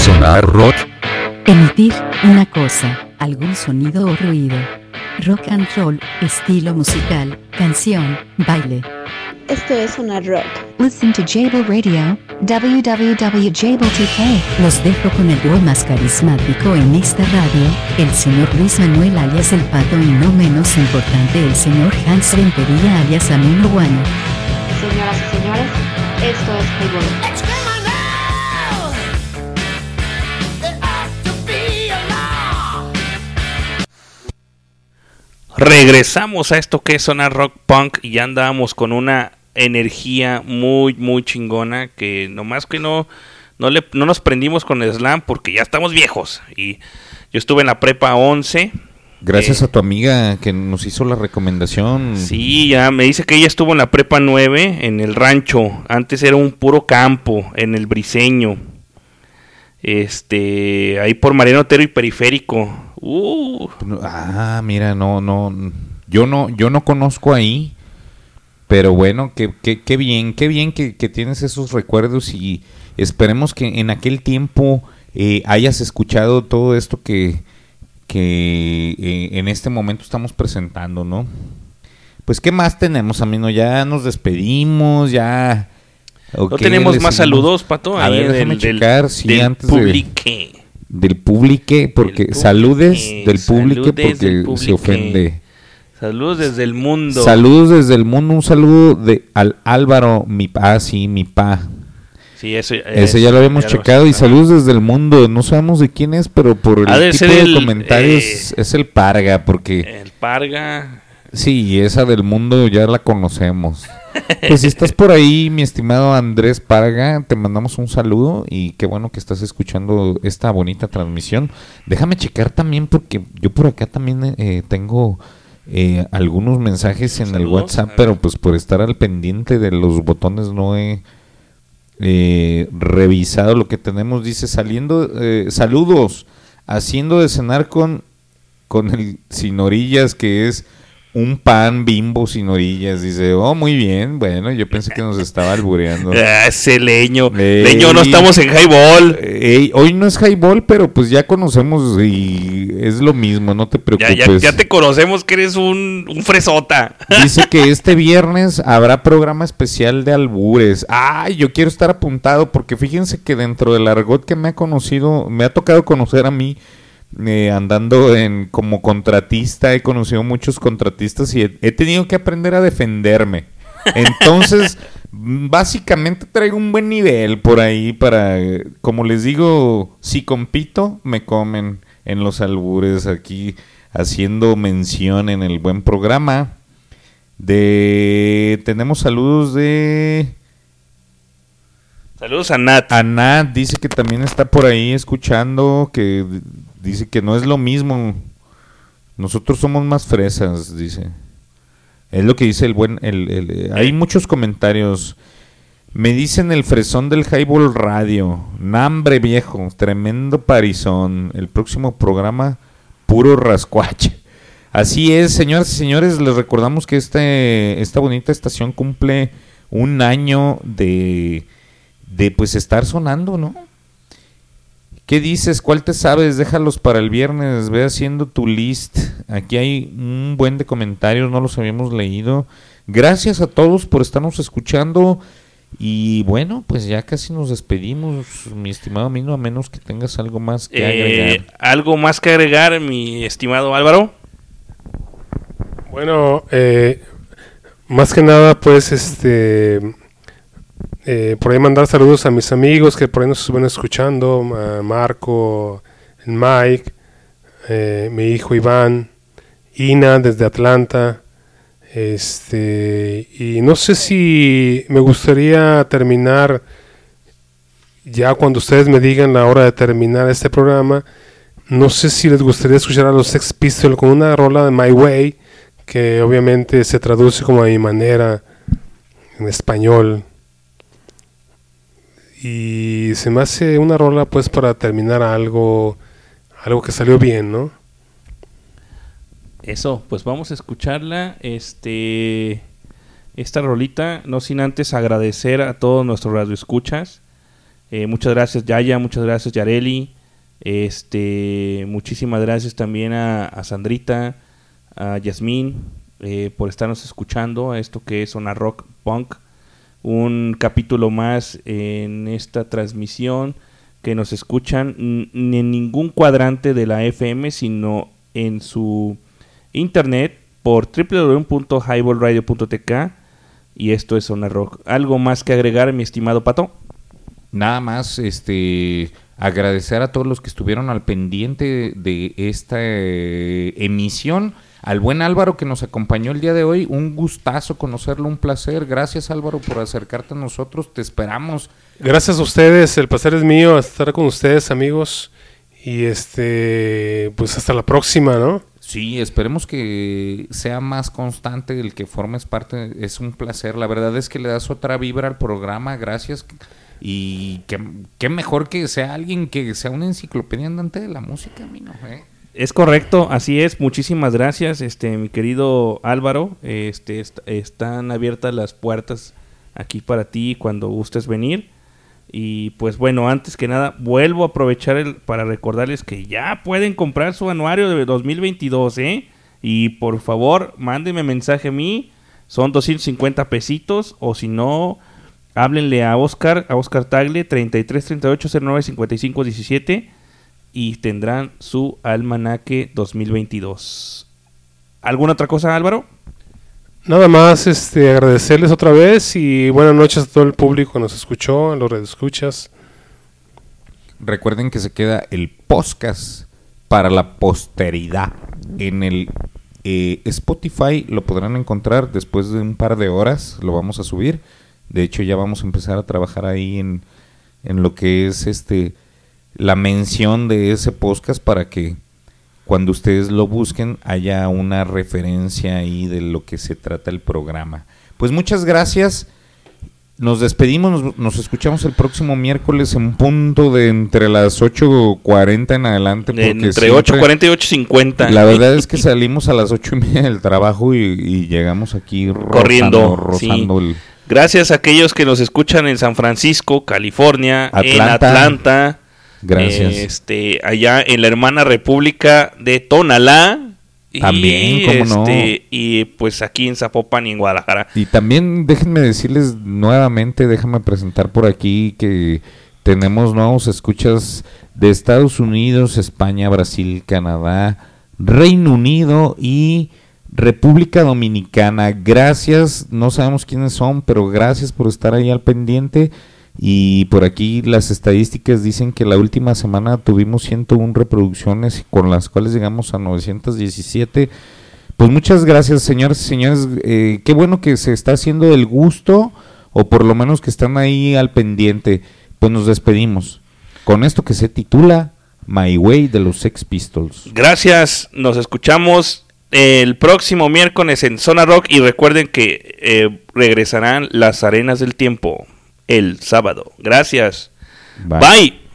¿Sonar rock? Emitir una cosa, algún sonido o ruido. Rock and roll, estilo musical, canción, baile. Esto es Sonar Rock. Listen to Jable Radio, www.jable2k. Los dejo con el dúo más carismático en esta radio, el señor Luis Manuel alias El Pato y no menos importante el señor Hans Rentería alias Amino One. Señoras y señores, esto es Highball. Regresamos a esto que es Sonar Rock Punk y ya andábamos con una energía muy, muy chingona que nomás que no, no, le, no nos prendimos con el slam porque ya estamos viejos. Y yo estuve en la prepa 11. Gracias a tu amiga que nos hizo la recomendación. Sí, ya me dice que ella estuvo en la prepa 9 en el rancho. Antes era un puro campo en el Briseño. Este, ahí por Mariano Otero y Periférico. Uh, Ah, mira, no, no, yo no, yo no conozco ahí, pero bueno, qué, qué, qué bien, qué bien que, que tienes esos recuerdos y esperemos que en aquel tiempo eh, hayas escuchado todo esto que, que eh, en este momento estamos presentando, ¿no? Pues, ¿qué más tenemos, amigo? Ya nos despedimos, ya... no tenemos más saludos, Pato. A ahí ver, déjame del, del- checar, sí, del antes de-. Del publique, porque saludes del saludes porque del se ofende. Saludos desde el mundo. Saludos desde el mundo, un saludo de al Álvaro, mi pa, ah, sí, mi pa. Sí, eso, Ese ya lo habíamos ya checado y saludos desde el mundo. No sabemos de quién es, pero por el de tipo de el, comentarios eh, es el Parga, porque El Parga. sí, esa del mundo ya la conocemos. Pues si estás por ahí, mi estimado Andrés Parga, te mandamos un saludo y qué bueno que estás escuchando esta bonita transmisión. Déjame checar también porque yo por acá también eh, tengo eh, algunos mensajes en el WhatsApp, pero pues por estar al pendiente de los botones no he eh, revisado lo que tenemos. Dice saliendo, eh, saludos, haciendo de cenar con, con el sin orillas que es un pan bimbo sin orillas. Dice, oh, muy bien. Bueno, yo pensé que nos estaba albureando. Ah, ese leño. Ey. Leño, no estamos en highball. Ey, hoy no es highball, pero pues ya conocemos y es lo mismo, no te Ya, preocupes. ya, ya te conocemos que eres un, un fresota. Dice que este viernes habrá programa especial de albures. Ay, yo quiero estar apuntado porque fíjense que dentro del argot que me ha conocido, me ha tocado conocer a mí eh, andando en como contratista, he conocido muchos contratistas y he, he tenido que aprender a defenderme. Entonces, básicamente traigo un buen nivel por ahí para, eh, como les digo, si compito, me comen en los albures aquí haciendo mención en el buen programa. De tenemos saludos de Saludos a Nat. a Nat, dice que también está por ahí escuchando, que dice que no es lo mismo Nosotros somos más fresas, dice. Es lo que dice el buen... El, el- hay muchos comentarios. Me dicen el fresón del Highball Radio. Nambre viejo, tremendo parizón. El próximo programa, puro rascuache. Así es, señoras y señores, les recordamos que este, esta bonita estación cumple un año de, de pues estar sonando, ¿no? ¿Qué dices? ¿Cuál te sabes? Déjalos para el viernes. Ve haciendo tu list. Aquí hay un buen de comentarios, no los habíamos leído. Gracias a todos por estarnos escuchando. Y bueno, pues ya casi nos despedimos, mi estimado Mino, a menos que tengas algo más que Eh, agregar. ¿Algo más que agregar, mi estimado Álvaro? Bueno, eh, más que nada, pues, este, eh, por ahí mandar saludos a mis amigos que por ahí nos estuvieron escuchando, Marco, Mike, eh, mi hijo Iván, Ina desde Atlanta, este, y no sé si me gustaría terminar ya cuando ustedes me digan la hora de terminar este programa, no sé si les gustaría escuchar a los Sex Pistols con una rola de My Way, que obviamente se traduce como a mi manera en español. Y se me hace una rola pues para terminar algo, algo que salió bien, ¿no? Eso, pues vamos a escucharla. Este, esta rolita, no sin antes agradecer a todos nuestros radioescuchas. Eh, muchas gracias Yaya, muchas gracias Yareli. Este, muchísimas gracias también a, Sandrita, a Yasmín, eh, por estarnos escuchando a esto que es una rock punk. Un capítulo más en esta transmisión que nos escuchan ni en ningún cuadrante de la FM, sino en su internet por www.highballradio.tk y esto es Zona Rock. ¿Algo más que agregar, mi estimado Pato? Nada más, este, agradecer a todos los que estuvieron al pendiente de esta eh, emisión. Al buen Álvaro que nos acompañó el día de hoy, un gustazo conocerlo, un placer. Gracias Álvaro por acercarte a nosotros, te esperamos. Gracias a ustedes, el placer es mío estar con ustedes, amigos. Y este, pues hasta la próxima, ¿no? Sí, esperemos que sea más constante el que formes parte. Es un placer. La verdad es que le das otra vibra al programa. Gracias. Y qué, mejor que sea alguien que sea una enciclopedia andante de la música, mino, ¿eh? Es correcto, así es. Muchísimas gracias, este, mi querido Álvaro. Este, est- están abiertas las puertas aquí para ti cuando gustes venir. Y pues bueno, antes que nada, vuelvo a aprovechar el, para recordarles que ya pueden comprar su anuario de 2022, ¿eh? Y por favor, mándenme mensaje a mí. Son 250 pesitos. O si no, háblenle a Oscar, a Oscar Tagle, 33 38 09 55 17 y tendrán su almanaque 2022. ¿Alguna otra cosa, Álvaro? Nada más este, agradecerles otra vez y buenas noches a todo el público que nos escuchó, a los redescuchas. Recuerden que se queda el podcast para la posteridad en el eh, Spotify. Lo podrán encontrar después de un par de horas. Lo vamos a subir. De hecho, ya vamos a empezar a trabajar ahí en, en lo que es este la mención de ese podcast para que cuando ustedes lo busquen haya una referencia ahí de lo que se trata el programa. Pues muchas gracias. Nos despedimos, nos, nos escuchamos el próximo miércoles en punto de entre las 8.40 en adelante. porque Entre siempre- 8.40 y 8.50. La verdad es que salimos a las ocho y media del trabajo y, y llegamos aquí corriendo. rozando, sí. el- Gracias a aquellos que nos escuchan en San Francisco, California, en Atlanta. Gracias. Este, allá en la hermana república de Tonalá. y, También, cómo no. este, Y pues aquí en Zapopan y en Guadalajara. Y también déjenme decirles nuevamente, déjame presentar por aquí que tenemos nuevos escuchas de Estados Unidos, España, Brasil, Canadá, Reino Unido y República Dominicana. Gracias, no sabemos quiénes son, pero gracias por estar ahí al pendiente. Y por aquí las estadísticas dicen que la última semana tuvimos 101 reproducciones con las cuales llegamos a 917. Pues muchas gracias, señores y señores. Eh, qué bueno que se está haciendo el gusto, o por lo menos que están ahí al pendiente. Pues nos despedimos con esto que se titula My Way de los Sex Pistols. Gracias, nos escuchamos el próximo miércoles en Zona Rock y recuerden que eh, regresarán las arenas del tiempo el sábado. Gracias. Bye. Bye.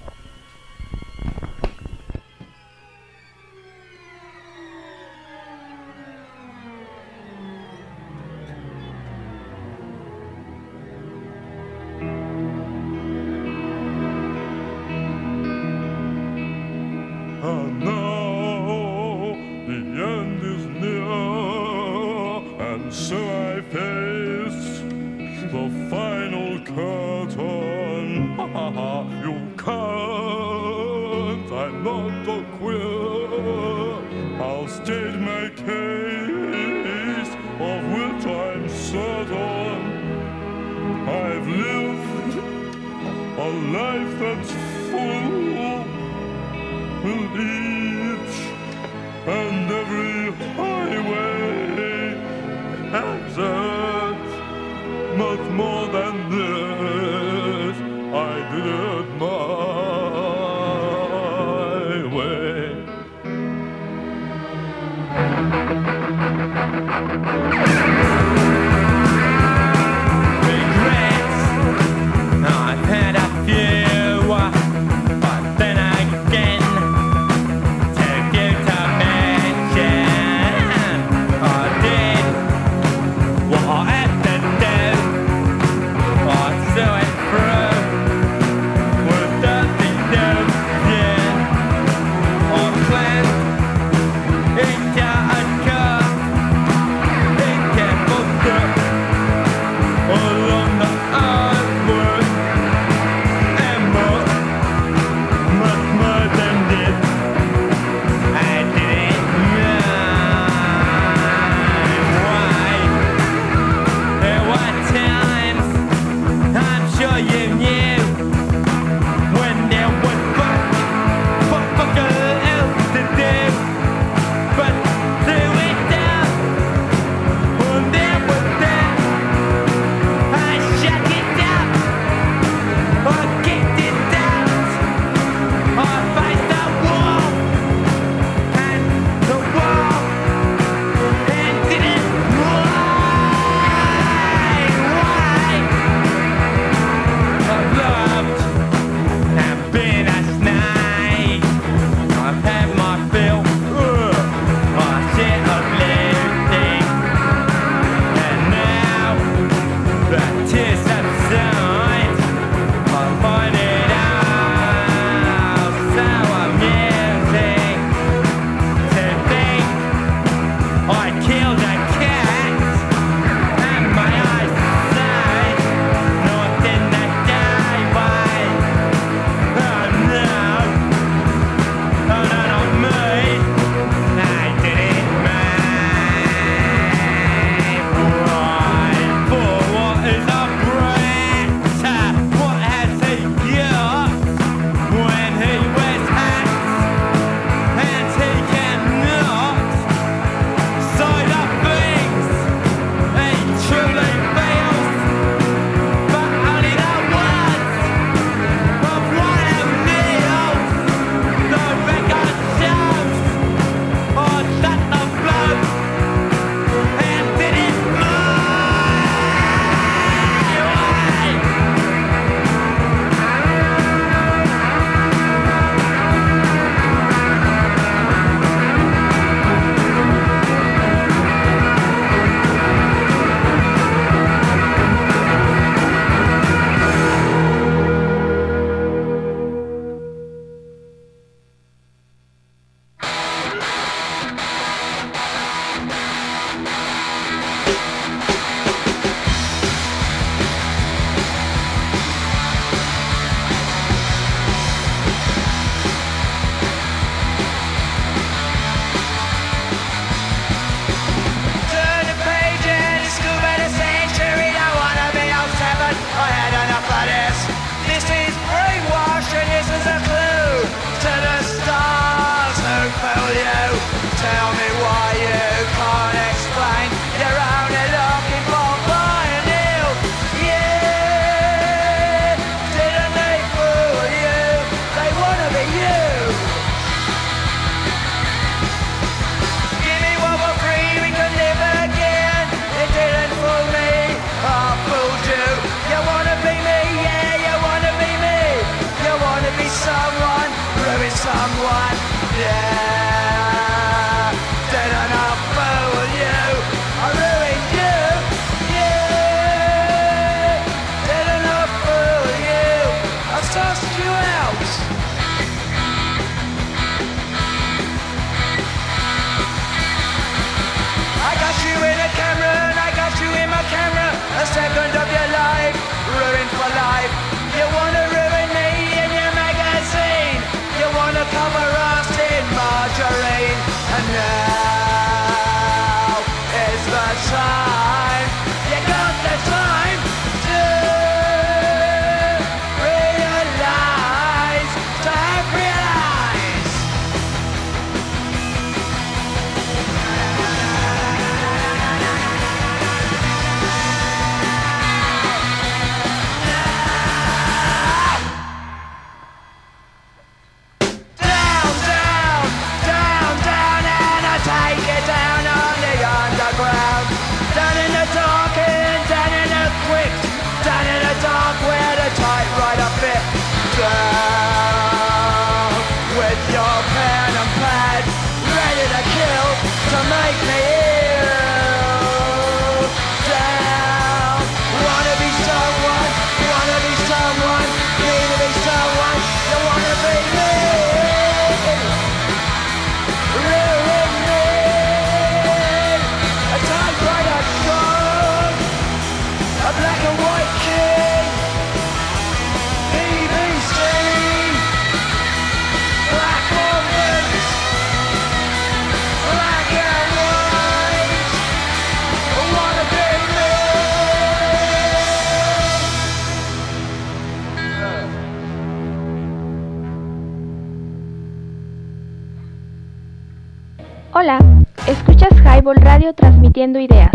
Highball Radio transmitiendo ideas.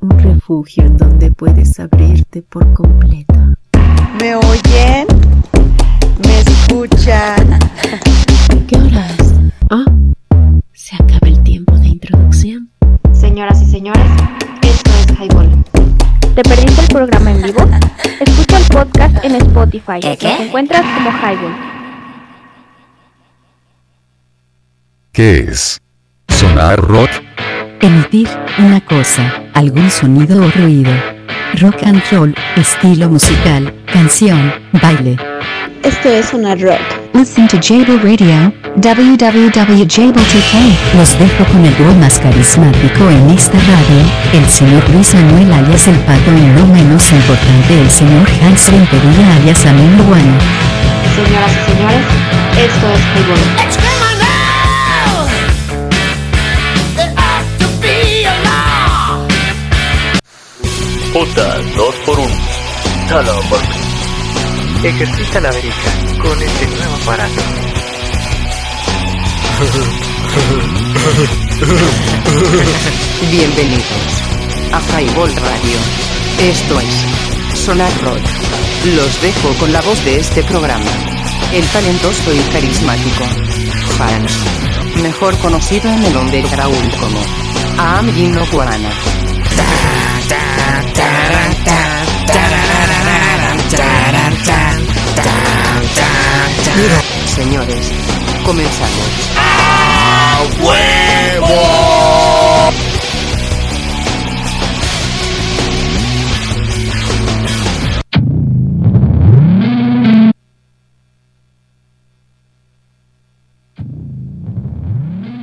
Un refugio en donde puedes abrirte por completo. ¿Me oyen? ¿Me escuchan? ¿Qué horas? Ah, se acaba el tiempo de introducción. Señoras y señores, esto es Highball. ¿Te perdiste el programa en vivo? Escucha el podcast en Spotify. Nos encuentras como Highball. ¿Qué es? ¿Sonar rock? Emitir una cosa, algún sonido o ruido. Rock and roll, estilo musical, canción, baile. Esto es Sonar Rock. Listen to Jable Radio, www.jable2k. Los dejo con el dúo más carismático en esta radio, el señor Luis Manuel alias El Pato y no menos importante el señor Hans Rentería alias Guano. Señoras y señores, esto es Highball. Puta 2 por 1 Solo por mí. Ejercita la verica con este nuevo aparato. Bienvenidos a Highball Radio. Esto es Sonar Rock. Los dejo con la voz de este programa. El talentoso y carismático Hans, mejor conocido en el underground como Aam Gino Guarana. Señores, comenzamos. ¡A huevo!